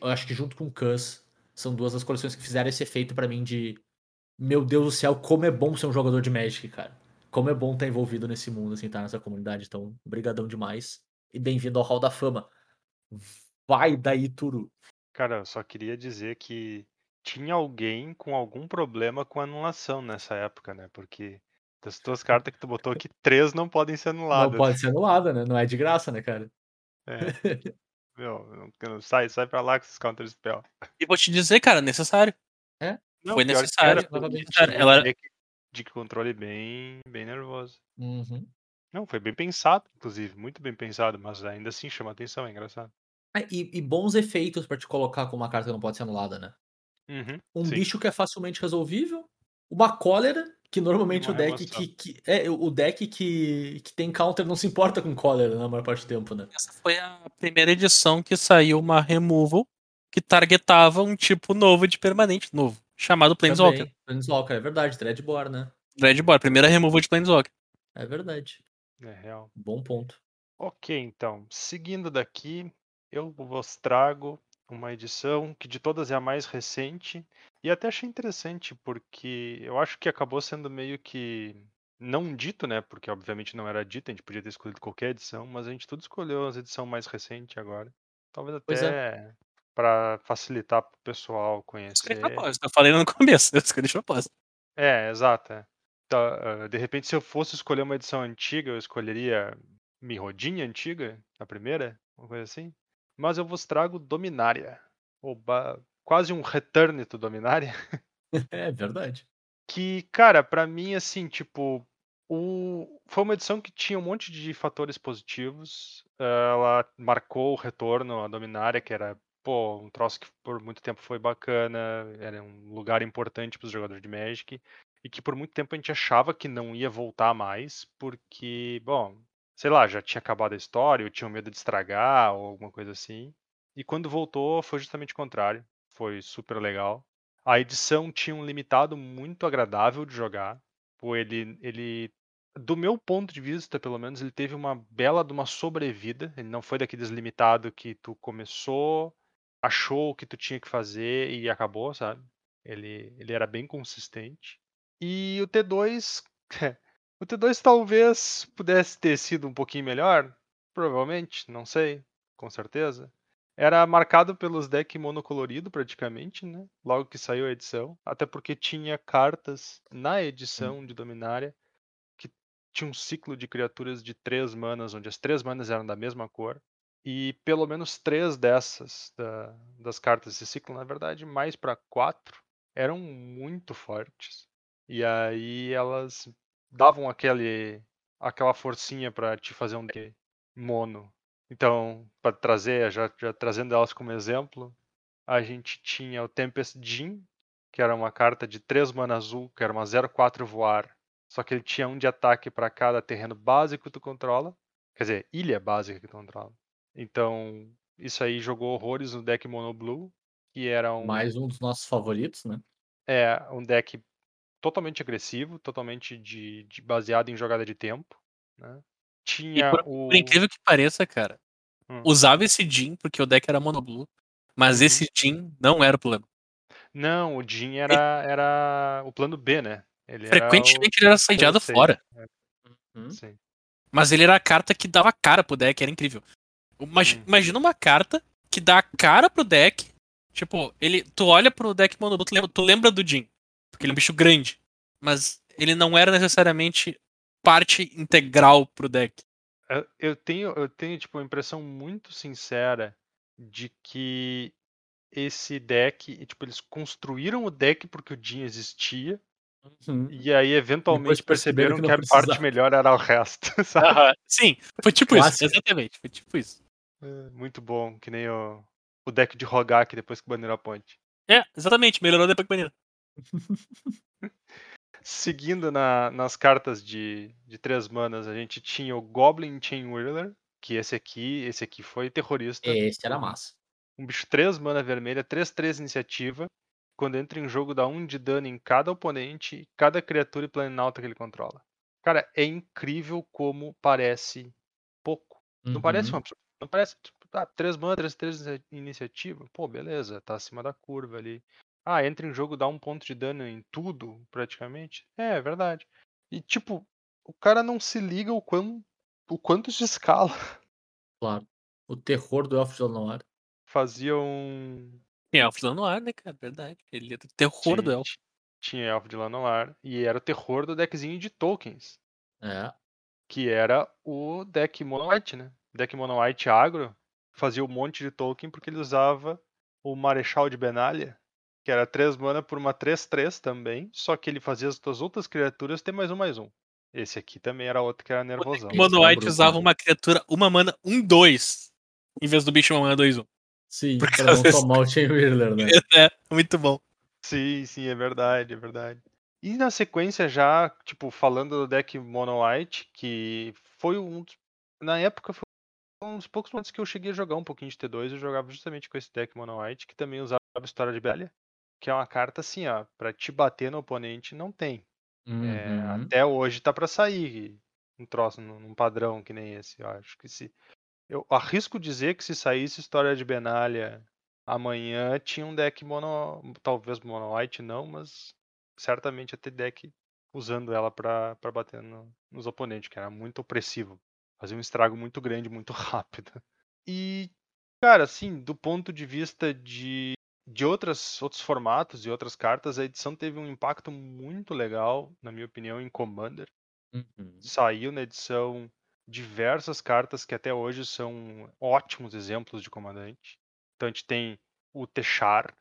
eu acho que junto com Cus são duas das coleções que fizeram esse efeito pra mim de meu Deus do céu, como é bom ser um jogador de Magic, cara. como é bom estar envolvido nesse mundo, assim, estar nessa comunidade. Então, obrigadão demais. E bem-vindo ao Hall da Fama. Vai daí, Turu. Cara, eu só queria dizer que tinha alguém com algum problema com anulação nessa época, né? Porque das tuas cartas que tu botou aqui, três não podem ser anuladas. Não pode ser anulada, né? Não é de graça, né, cara? É. Meu, sai, sai pra lá com esses counter spell. E vou te dizer, cara, necessário. Não, Foi necessário, era, ela de controle bem, bem nervoso. Uhum. Não, foi bem pensado, inclusive, muito bem pensado, mas ainda assim chama atenção, é engraçado. Ah, e, e bons efeitos pra te colocar com uma carta que não pode ser anulada, né? Uhum, Um sim. bicho que é facilmente resolvível, uma cólera, que normalmente o deck remoção. que, que- É, o deck que, que tem counter não se importa com cólera na maior parte do tempo, né? Essa foi a primeira edição que saiu uma removal que targetava um tipo novo de permanente novo, chamado Planeswalker. Também. Planeswalker, é verdade, Dreadbore, né? Dreadbore, primeira removal de Planeswalker. É verdade. É real. Bom ponto. Ok, então, seguindo daqui, eu vos trago uma edição que de todas é a mais recente e até achei interessante porque eu acho que acabou sendo meio que não dito, né? Porque obviamente não era dito, a gente podia ter escolhido qualquer edição, mas a gente tudo escolheu as edição mais recente agora. Talvez Pois até para facilitar pro pessoal Escolhi conhecer. propósito, eu falei no começo, eu escolhi de propósito. É, exato. é. Tá, ah, de repente, se eu fosse escolher uma edição antiga, eu escolheria Mirrodinha antiga, a primeira, uma coisa assim. Mas eu vos trago Dominária. quase um Return to Dominária. É verdade. Que, cara, pra mim, assim, tipo, o... foi uma edição que tinha um monte de fatores positivos. Ela marcou o retorno à Dominária, que era, pô, um troço que por muito tempo foi bacana, era um lugar importante para os jogadores de Magic, e que por muito tempo a gente achava que não ia voltar mais, porque, bom, sei lá, já tinha acabado a história, ou tinham medo de estragar, ou alguma coisa assim. E quando voltou, foi justamente o contrário. Foi super legal. A edição tinha um limitado muito agradável de jogar. Pô, ele, ele, do meu ponto de vista, pelo menos, ele teve uma bela de uma sobrevida. Ele não foi daqueles limitado que tu começou, achou o que tu tinha que fazer e acabou, sabe? Ele, ele era bem consistente. E o T2, o T2 talvez pudesse ter sido um pouquinho melhor, provavelmente, não sei, com certeza. Era marcado pelos decks monocolorido praticamente, né? Logo que saiu a edição. Até porque tinha cartas na edição de Dominária que tinha um ciclo de criaturas de três manas, onde as três manas eram da mesma cor. E pelo menos três dessas da- das cartas desse ciclo, na verdade, mais para quatro, eram muito fortes. E aí elas davam aquele, aquela forcinha para te fazer um deck mono. Então, para trazer, já, já trazendo elas como exemplo, a gente tinha o Tempest Jin, que era uma carta de 3 mana azul, que era uma 0-4 voar. Só que ele tinha um de ataque para cada terreno básico que tu controla. Quer dizer, ilha básica que tu controla. Então, isso aí jogou horrores no deck Mono Blue, que era um, Mais um dos nossos favoritos, né? é, um deck totalmente agressivo, totalmente de, de- baseado em jogada de tempo. Né? Tinha por, o. por incrível que pareça, cara, Hum. usava esse Jin porque o deck era monoblue, mas Uhum. esse Jin não era o problema. Não, o Jin era, era o plano B, né? Ele era Frequentemente ele era safe. fora, Hum? o... Sim. mas ele era a carta que dava cara pro deck, era incrível. Hum. Imagina uma carta que dá cara pro deck, tipo, ele, tu olha pro deck monoblue, tu lembra, tu lembra do Jin, porque ele é um bicho grande, mas ele não era necessariamente parte integral pro deck. Eu- tenho, eu tenho tipo, uma impressão muito sincera de que esse deck, e, tipo, eles construíram o deck porque o Jin existia, Uhum. e aí eventualmente perceberam perceberam que que, a parte precisava. melhor era o resto, sabe? Aham, Sim, foi tipo Clássico. isso, exatamente, foi tipo isso. É, Muito bom, que nem o, o deck de Rogak depois que baneram a ponte. É, exatamente, melhorou depois que baniram. Seguindo na- nas cartas de, de três manas, a gente tinha o Goblin Chain Whirler, que esse aqui, esse aqui foi terrorista. Esse era massa. Um bicho 3 mana vermelha, 3-3 iniciativa. Quando entra em jogo, dá 1 de dano em cada oponente cada criatura e planalta que ele controla. Cara, é incrível como parece pouco. Não parece Uhum. um absurdo. Não parece. Tipo, ah, 3 mana, 3-3 iniciativa. Pô, beleza, tá acima da curva ali. Ah, entra em jogo, dá um ponto de dano em tudo, praticamente. É, é verdade. E tipo, o cara não se liga o, quão, o quanto isso escala. Claro. O terror do Elfo de Lanoir. Fazia um. Tem elfos lá no ar, né, cara? Verdade. Ele é do terror do tinha- elfo. Tinha Elfo de Lanoir. E era o terror do deckzinho de tokens. É. Que era o deck Mono White, né? Deck Mono White agro fazia um monte de token porque ele usava o Marechal de Benalia, que era 3 mana por uma 3-3 também, só que ele fazia as suas outras criaturas ter mais um mais um. Esse aqui também era outro que era nervosão. Esse Mono é White usava uma criatura, uma mana, um 2. Em vez do bicho uma mana 2 1. Sim, Por pra não desse- tomar o Chain Whirler, né? É, muito bom. Sim, sim, é verdade, é verdade. E na sequência já, tipo, falando do deck Mono White, que foi um dos, na época foi um dos poucos momentos que eu cheguei a jogar um pouquinho de T2, eu jogava justamente com esse deck Mono White, que também usava a História de Belia, que é uma carta assim, ó, pra te bater no oponente não tem. É, Uhum. até hoje tá pra sair um troço num padrão que nem esse, eu acho que se eu arrisco dizer que se saísse História de Benalia amanhã tinha um deck mono, talvez mono white não, mas certamente ia ter deck usando ela pra pra bater no- nos oponentes, que era muito opressivo, fazia um estrago muito grande, muito rápido. E cara, assim, do ponto de vista de de outras outros formatos e outras cartas, a edição teve um impacto muito legal, na minha opinião, em Commander Uhum. saiu na edição diversas cartas que até hoje são ótimos exemplos de comandante. Então a gente tem o Techar,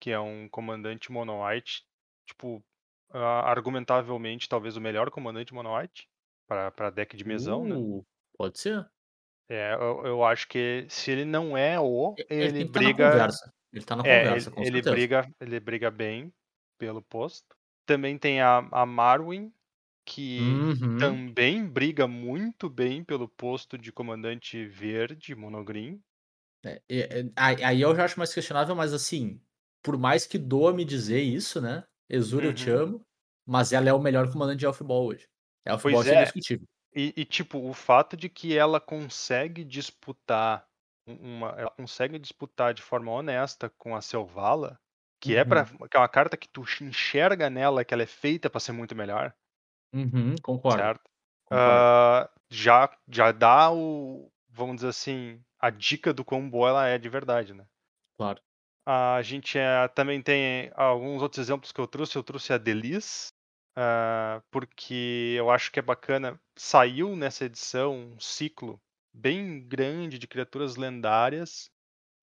que é um comandante mono white, tipo, ah, argumentavelmente talvez o melhor comandante mono white para deck de mesão, né? Uh, Pode ser. É, eu, eu acho que se ele não é o, Ele, ele briga. Ele tá na é, conversa, ele, com ele briga, ele briga bem pelo posto. Também tem a, a Marwin, que Uhum. também briga muito bem pelo posto de comandante verde, monogreen. É, é, é, aí eu já acho mais questionável, mas assim, por mais que doa me dizer isso, né? Exura, eu te Uhum. amo, mas ela é o melhor comandante de Elfball hoje. Elfball é é. indiscutível. E, e, tipo, o fato de que ela consegue disputar uma, ela consegue disputar de forma honesta com a Selvala, que é para que é uma carta que tu enxerga nela que ela é feita para ser muito melhor, Uhum, concordo. certo? concordo. Ah, já já dá o, vamos dizer assim, a dica do quão boa ela é de verdade, né? Claro. A gente eh, também tem alguns outros exemplos que eu trouxe. Eu trouxe a Delis, ah, porque eu acho que é bacana. Saiu nessa edição um ciclo bem grande de criaturas lendárias,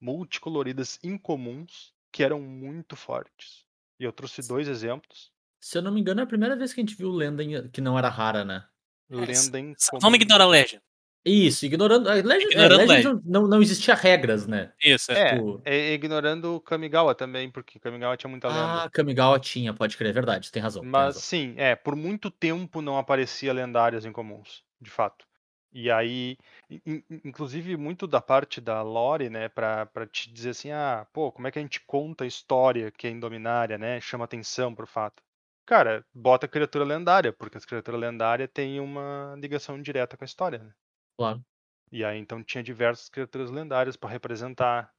multicoloridas incomuns, que eram muito fortes. E eu trouxe dois exemplos. Se eu não me engano, é a primeira vez que a gente viu lenda em- que não era rara, né? Lenda incomum. Vamos ignorar a Legend. Isso, ignorando. A Legend, Ignorando é, Legend não, não existia regras, né? Isso, é. É, Tipo- é, ignorando o Kamigawa também, porque Kamigawa tinha muita lenda. Ah, Kamigawa tinha, pode crer, é verdade, tem razão. tem Mas razão. sim, é, por muito tempo não aparecia lendárias incomuns, de fato. E aí, in- in- inclusive muito da parte da lore, né, pra, pra te dizer assim, ah, pô, como é que a gente conta a história que é indominária, né, chama atenção pro fato. Cara, bota criatura lendária, porque as criaturas lendárias têm uma ligação direta com a história, né? Claro. E aí então tinha diversas criaturas lendárias para representar.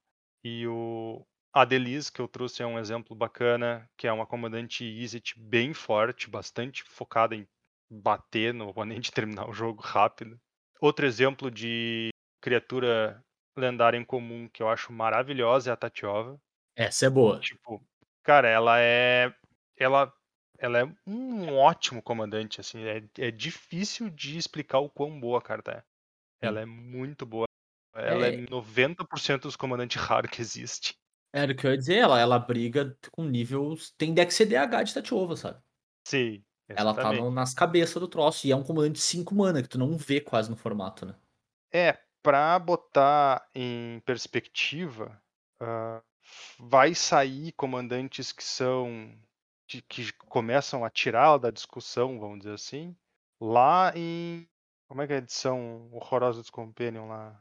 E o Adelis, que eu trouxe, é um exemplo bacana, que é uma comandante Izzet bem forte, bastante focada em bater no oponente terminar o jogo rápido. Outro exemplo de criatura lendária em comum que eu acho maravilhosa é a Tatiova. Essa é boa. Tipo, cara, ela é. Ela, ela é um ótimo comandante, assim. É, é difícil de explicar o quão boa a carta é. Ela é muito boa. Ela é, É. 90% dos comandantes raros que existe. Era o que eu ia dizer, ela, ela briga com níveis. Tem deck CDH de Tatiova, sabe? Sim. Ela tá no- nas cabeças do troço. E é um comandante de 5 mana, que tu não vê quase no formato, né? É, pra botar em perspectiva, ah, vai sair comandantes que são. que, que começam a tirá-la da discussão, vamos dizer assim, lá em. Como é que é a edição horrorosa dos Companion lá?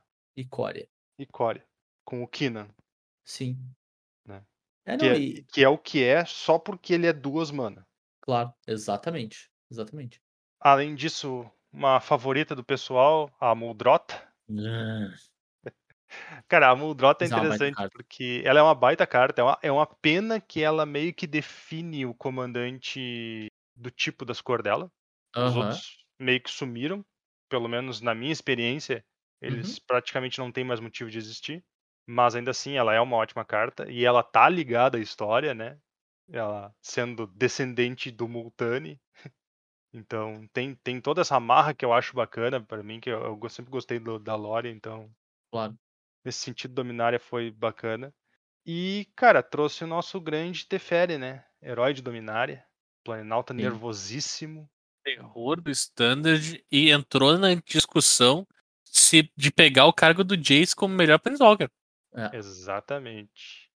Coreia. Icória, com o Kinan. Sim. Né? É, Que não, é, e. que é o que é só porque ele é duas mana. Claro, exatamente. Exatamente. Além disso, uma favorita do pessoal, a Muldrota. Ah, Cara, a Muldrota é é interessante porque ela é uma baita carta. É uma, é uma pena que ela meio que define o comandante do tipo das cores dela. Os Aham. outros meio que sumiram, pelo menos na minha experiência, eles praticamente não têm mais motivo de existir. Mas ainda assim, ela é uma ótima carta e ela tá ligada à história, né? Ela sendo descendente do Multani. Então, tem, tem toda essa marra que eu acho bacana pra mim, que eu, eu sempre gostei do- da lore, então Claro. nesse sentido, Dominária foi bacana. E, cara, trouxe o nosso grande Teferi, né? Herói de Dominária. Planalta Sim. nervosíssimo. terror do Standard e entrou na discussão se, de pegar o cargo do Jace como melhor Planeswalker. Exatamente.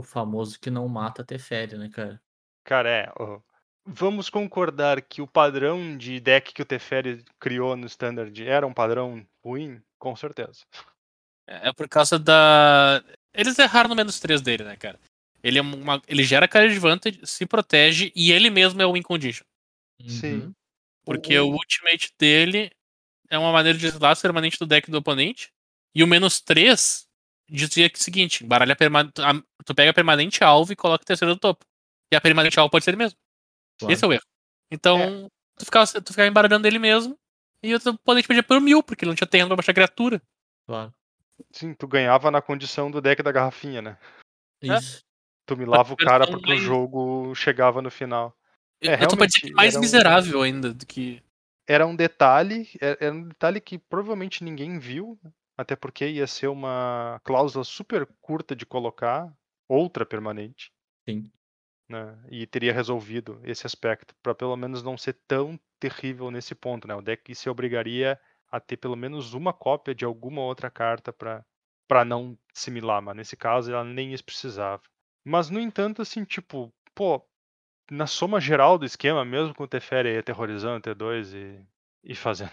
O famoso que não mata Teferi, né, cara? Cara, é. ó, vamos concordar que o padrão de deck que o Teferi criou no Standard era um padrão ruim? Com certeza. É é por causa da. Eles erraram no menos 3 dele, né, cara? Ele, é uma... ele gera cara de advantage, se protege e ele mesmo é o win condition. Sim. Uhum. Porque o ultimate dele é uma maneira de slash permanente do deck do oponente. E o menos 3 dizia que é o seguinte: baralha a- tu pega a permanente alvo e coloca o terceiro do topo. E a permanente alvo pode ser ele mesmo. Claro. Esse é o erro. Então, tu, ficava, tu ficava embaralhando ele mesmo. E o teu oponente perdia por mil, porque ele não tinha terreno pra baixar criatura. Claro. Sim, tu ganhava na condição do deck da garrafinha, né? É. Isso. Tu milava o cara porque o mais- jogo chegava no final. Eu, É, eu tô pra dizer que realmente, mais um- miserável ainda do que. Era um detalhe, é- era um detalhe que provavelmente ninguém viu, até porque ia ser uma cláusula super curta de colocar, outra permanente. Sim. né, e teria resolvido esse aspecto, para pelo menos não ser tão terrível nesse ponto, né? O deck se obrigaria a ter pelo menos uma cópia de alguma outra carta para para não similar, mas nesse caso ela nem precisava. Mas no entanto, assim, tipo, pô, na soma geral do esquema, mesmo com o Teferi aterrorizando o T2 e, e fazendo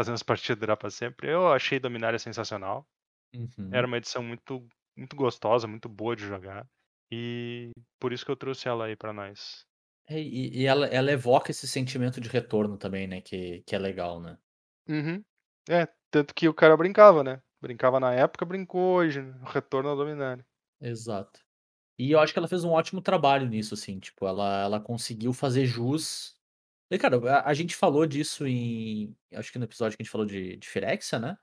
fazendo as partidas durar para sempre, eu achei Dominária sensacional. Uhum. Era uma edição muito, muito gostosa, muito boa de jogar. E por isso que eu trouxe ela aí pra nós. É, e e ela, ela evoca esse sentimento de retorno também, né? Que, que é legal, né? Uhum. É, tanto que o cara brincava, né? Brincava na época, brincou hoje. né? Retorno ao Dominário. Exato. E eu acho que ela fez um ótimo trabalho nisso, assim, tipo, ela, ela conseguiu fazer jus. E, cara, a, a gente falou disso em. Acho que no episódio que a gente falou de, de Firexia, né?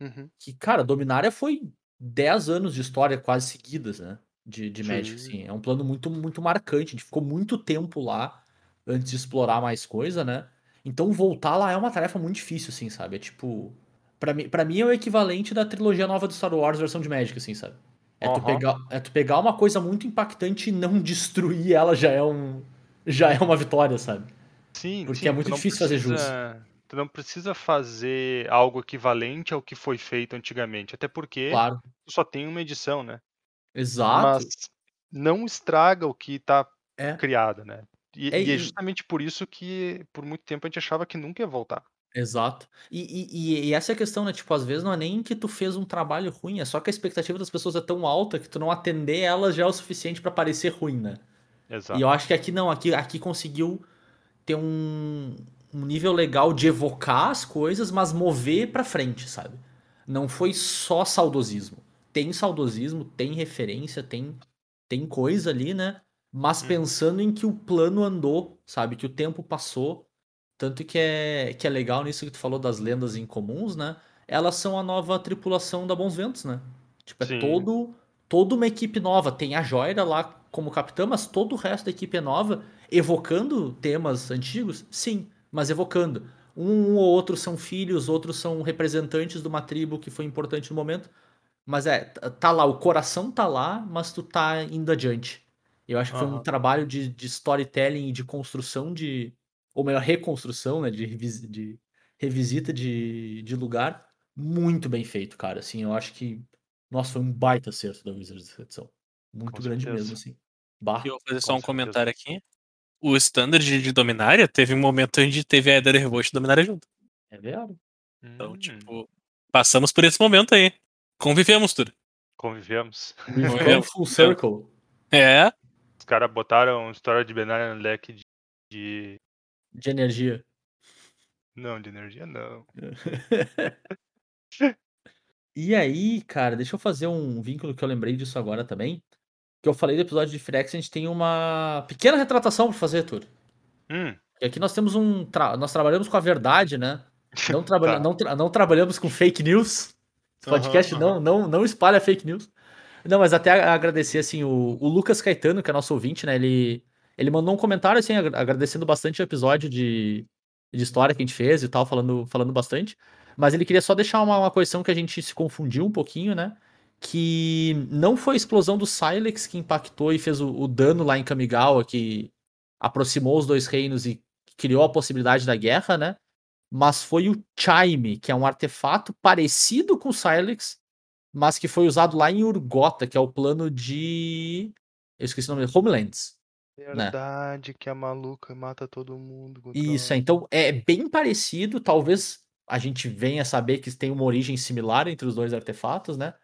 Uhum. Que, cara, Dominária foi 10 anos de história quase seguidas, né? De, de Magic, Sim. assim. É um plano muito, muito marcante. A gente ficou muito tempo lá antes de explorar mais coisa, né? Então voltar lá é uma tarefa muito difícil, assim, sabe? É tipo. Pra mim, pra mim é o equivalente da trilogia nova do Star Wars versão de Magic, assim, sabe? É tu, Aham. pegar, é tu pegar uma coisa muito impactante e não destruir ela já é um. Já é uma vitória, sabe? Sim, Porque sim, é muito difícil fazer jus. precisa- Tu não precisa fazer algo equivalente ao que foi feito antigamente. Até porque Claro. tu só tem uma edição, né? Exato. Mas não estraga o que tá É. criado, né? E, É, e é justamente por isso que por muito tempo a gente achava que nunca ia voltar. Exato. E, e, e- essa é a questão, né? Tipo, às vezes não é nem que tu fez um trabalho ruim, é só que a expectativa das pessoas é tão alta que tu não atender elas já é o suficiente pra parecer ruim, né? Exato. E eu acho que aqui não, aqui, aqui conseguiu ter um, um nível legal de evocar as coisas, mas mover pra frente, sabe? Não foi só saudosismo. Tem saudosismo, tem referência, tem, tem coisa ali, né? Mas Uhum. pensando em que o plano andou, sabe? Que o tempo passou. Tanto que é, que é legal nisso que tu falou das lendas incomuns, né? Elas são a nova tripulação da Bons Ventos, né? Tipo, é Sim. todo, toda uma equipe nova. Tem a Joira lá como capitã, mas todo o resto da equipe é nova. Evocando temas antigos? Sim, mas evocando. Um ou outro são filhos, outros são representantes de uma tribo que foi importante no momento. Mas é, tá lá, o coração tá lá, mas tu tá indo adiante. Eu acho que foi um trabalho de, de storytelling e de construção de. Ou melhor, reconstrução, né? De, revis- de revisita de, de lugar. Muito bem feito, cara. Assim, eu acho que. Nossa, foi um baita acerto da Wizards essa edição. Muito Com grande certeza. mesmo, assim. Bah. E eu vou fazer só um certeza. comentário aqui. O standard de Dominária teve um momento onde teve a Eder Revolt e Dominária junto. É verdade. Então, Hum, tipo, passamos por esse momento aí. Convivemos tudo. Convivemos. Convivemos. full circle. É, Os caras botaram história de Benária no deck de, de- De energia. Não, de energia não. E aí, cara, deixa eu fazer um vínculo que eu lembrei disso agora também. Que eu falei do episódio de Frex, a gente tem uma pequena retratação pra fazer, Tur. Hum, que aqui nós temos um. tra- Nós trabalhamos com a verdade, né? Não, trabalha... Tá. não, tra- não trabalhamos com fake news. Esse Aham, podcast não, não, não espalha fake news. Não, mas até agradecer, assim, o, o Lucas Caetano, que é nosso ouvinte, né? Ele, ele mandou um comentário, assim, agra- agradecendo bastante o episódio de, de história que a gente fez e tal, falando, falando bastante. Mas ele queria só deixar uma, uma questão que a gente se confundiu um pouquinho, né? Que não foi a explosão do Silex que impactou e fez o, o dano lá em Kamigawa, que aproximou os dois reinos e criou a possibilidade da guerra, né? Mas foi o Chime, que é um artefato parecido com o Silex, mas que foi usado lá em Urgota, que é o plano de. Eu esqueci o nome Homelands. Verdade que a maluca mata todo mundo. Isso, é, então é bem parecido. Talvez a gente venha saber que tem uma origem similar entre os dois artefatos, né?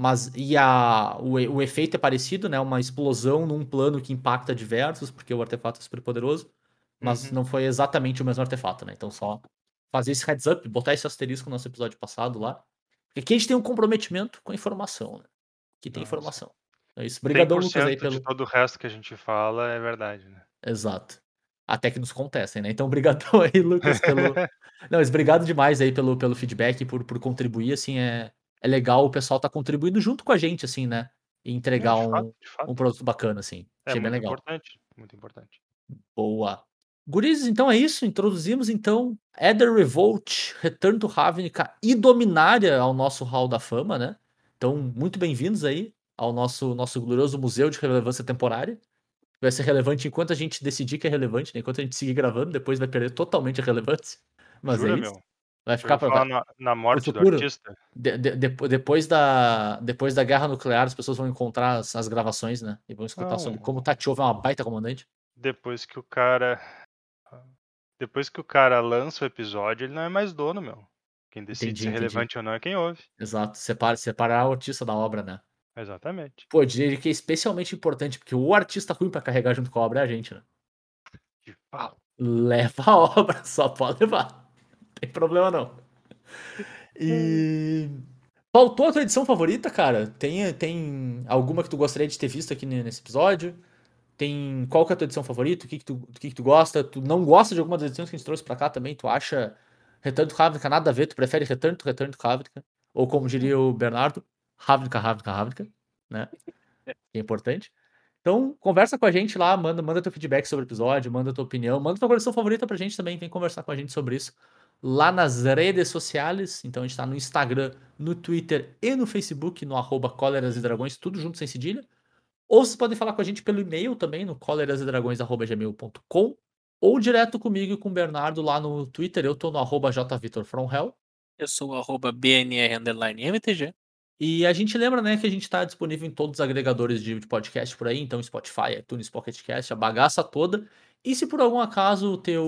Mas e a, o, o efeito é parecido, né? Uma explosão num plano que impacta diversos, porque o artefato é super poderoso. Mas Uhum. não foi exatamente o mesmo artefato, né? Então só fazer esse heads up, botar esse asterisco no nosso episódio passado lá. Porque aqui a gente tem um comprometimento com a informação, né? Aqui tem Nossa. informação. É isso. Obrigadão, Lucas, 100% aí, pelo. de todo o resto que a gente fala é verdade, né? Exato. Até que nos contestem, né? Então, obrigadão aí, Lucas, pelo. Não, mas obrigado demais aí pelo, pelo feedback, por, por contribuir, assim, é, é legal o pessoal tá contribuindo junto com a gente, assim, né? E entregar É, de um, fato, de fato. um produto bacana, assim. É Achei muito legal. importante. Muito importante. Boa. Gurizes, então é isso. Introduzimos, então, Ether Revolt, Return to Ravnica e Dominária ao nosso Hall da Fama, né? Então, muito bem-vindos aí ao nosso, nosso glorioso Museu de Relevância Temporária. Vai ser relevante enquanto a gente decidir que é relevante, né? Enquanto a gente seguir gravando, depois vai perder totalmente a relevância. Mas Jura, é isso. meu? Vai ficar falar na, na morte do artista? de- de- depo- depois, da, depois da guerra nuclear, as pessoas vão encontrar as, as gravações, né? E vão escutar sobre Não. como Tatiova é uma baita comandante. Depois que o cara. Depois que o cara lança o episódio, ele não é mais dono, meu. Quem decide Entendi, se é entendi. relevante ou não é quem ouve. Exato. Separa, separar o artista da obra, né? Exatamente. Pô, eu diria que é especialmente importante, porque o artista ruim pra carregar junto com a obra é a gente, né? Que fala. Leva a obra, só pode levar. Não tem problema não. E. Faltou a tua edição favorita, cara? Tem, tem alguma que tu gostaria de ter visto aqui ne- nesse episódio? Tem. Qual que é a tua edição favorita? O que, que, tu, o que, que tu gosta? Tu não gosta de alguma das edições que a gente trouxe pra cá também? Tu acha Return to Ravnica nada a ver? Tu prefere Return to Return to Ravnica? Ou como diria o Bernardo, Ravnica, Ravnica, Ravnica, né? Que é importante. Então, conversa com a gente lá, manda, manda teu feedback sobre o episódio, manda tua opinião, manda tua coleção favorita pra gente também, vem conversar com a gente sobre isso lá nas redes sociais. Então a gente tá no Instagram, no Twitter e no Facebook, no arroba Cóleras e Dragões, tudo junto sem cedilha. Ou vocês podem falar com a gente pelo e-mail também, no colerasedragões.gmail.com ou direto comigo e com o Bernardo lá no Twitter. Eu tô no arroba jvitorfromhell. Eu sou o arroba BNR underline MTG. E a gente lembra, né, que a gente tá disponível em todos os agregadores de, de podcast por aí, então Spotify, iTunes, Pocket Cast, a bagaça toda. E se por algum acaso o teu,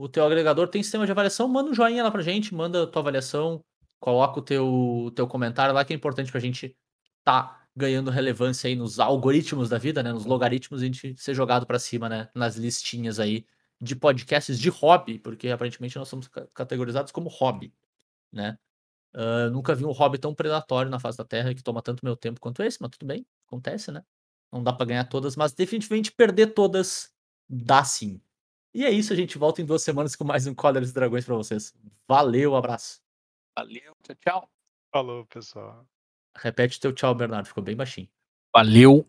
o teu agregador tem sistema de avaliação, manda um joinha lá pra gente, manda a tua avaliação, coloca o teu, teu comentário lá, que é importante pra gente tá ganhando relevância aí nos algoritmos da vida, né, nos logaritmos, a gente ser jogado pra cima, né, nas listinhas aí de podcasts de hobby, porque aparentemente nós somos ca- categorizados como hobby, né. Eu nunca vi um hobby tão predatório na face da Terra que toma tanto meu tempo quanto esse, mas tudo bem, acontece, né? Não dá pra ganhar todas, mas definitivamente perder todas dá sim. E é isso, a gente volta em duas semanas com mais um Cóleras e Dragões pra vocês. Valeu, abraço. Valeu, tchau, tchau. Falou, pessoal. Repete teu tchau, Bernardo, ficou bem baixinho. Valeu,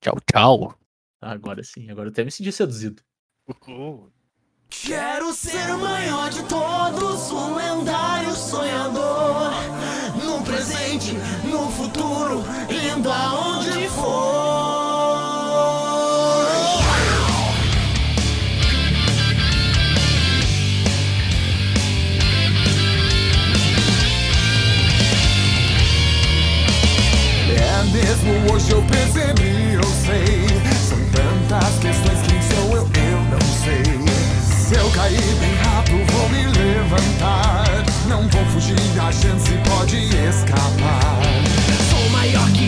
tchau, tchau. Agora sim, agora eu até me senti seduzido. Uhul. Quero ser o maior de todos, um lendário sonhador. No presente, no futuro, indo aonde for. Mesmo hoje eu percebi, eu sei. São tantas questões, quem sou eu, eu não sei. Se eu cair bem rápido, vou me levantar. Não vou fugir, a chance pode escapar. Sou maior que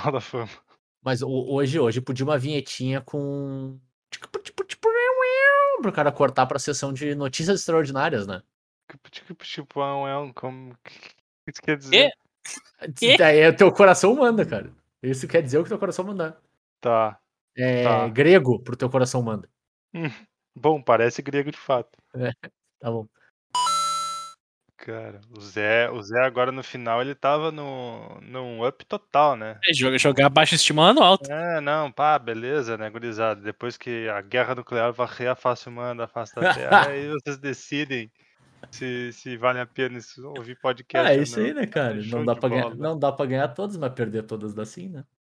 Hall da Fama. Mas hoje, hoje podia uma vinhetinha com. Tipo, tipo, tipo, pro cara cortar pra sessão de notícias extraordinárias, né? É é como. O que isso quer dizer? Daí é o teu coração manda, cara. Isso quer dizer o que teu coração mandar. Tá. É Tá. grego pro teu coração manda. Bom, parece grego de fato. Tá bom. Cara, o Zé, o Zé agora no final ele tava no, num up total, né? É, jogar, jogar baixo estimando alto. É, não, pá, beleza, né, gurizada? Depois que a guerra nuclear varrer a face humana da face da Terra, aí vocês decidem se, se vale a pena isso- ouvir podcast. Ah, é ou isso não. aí, né, cara? Não dá, pra ganhar, não dá pra ganhar todas, mas perder todas dá sim, né?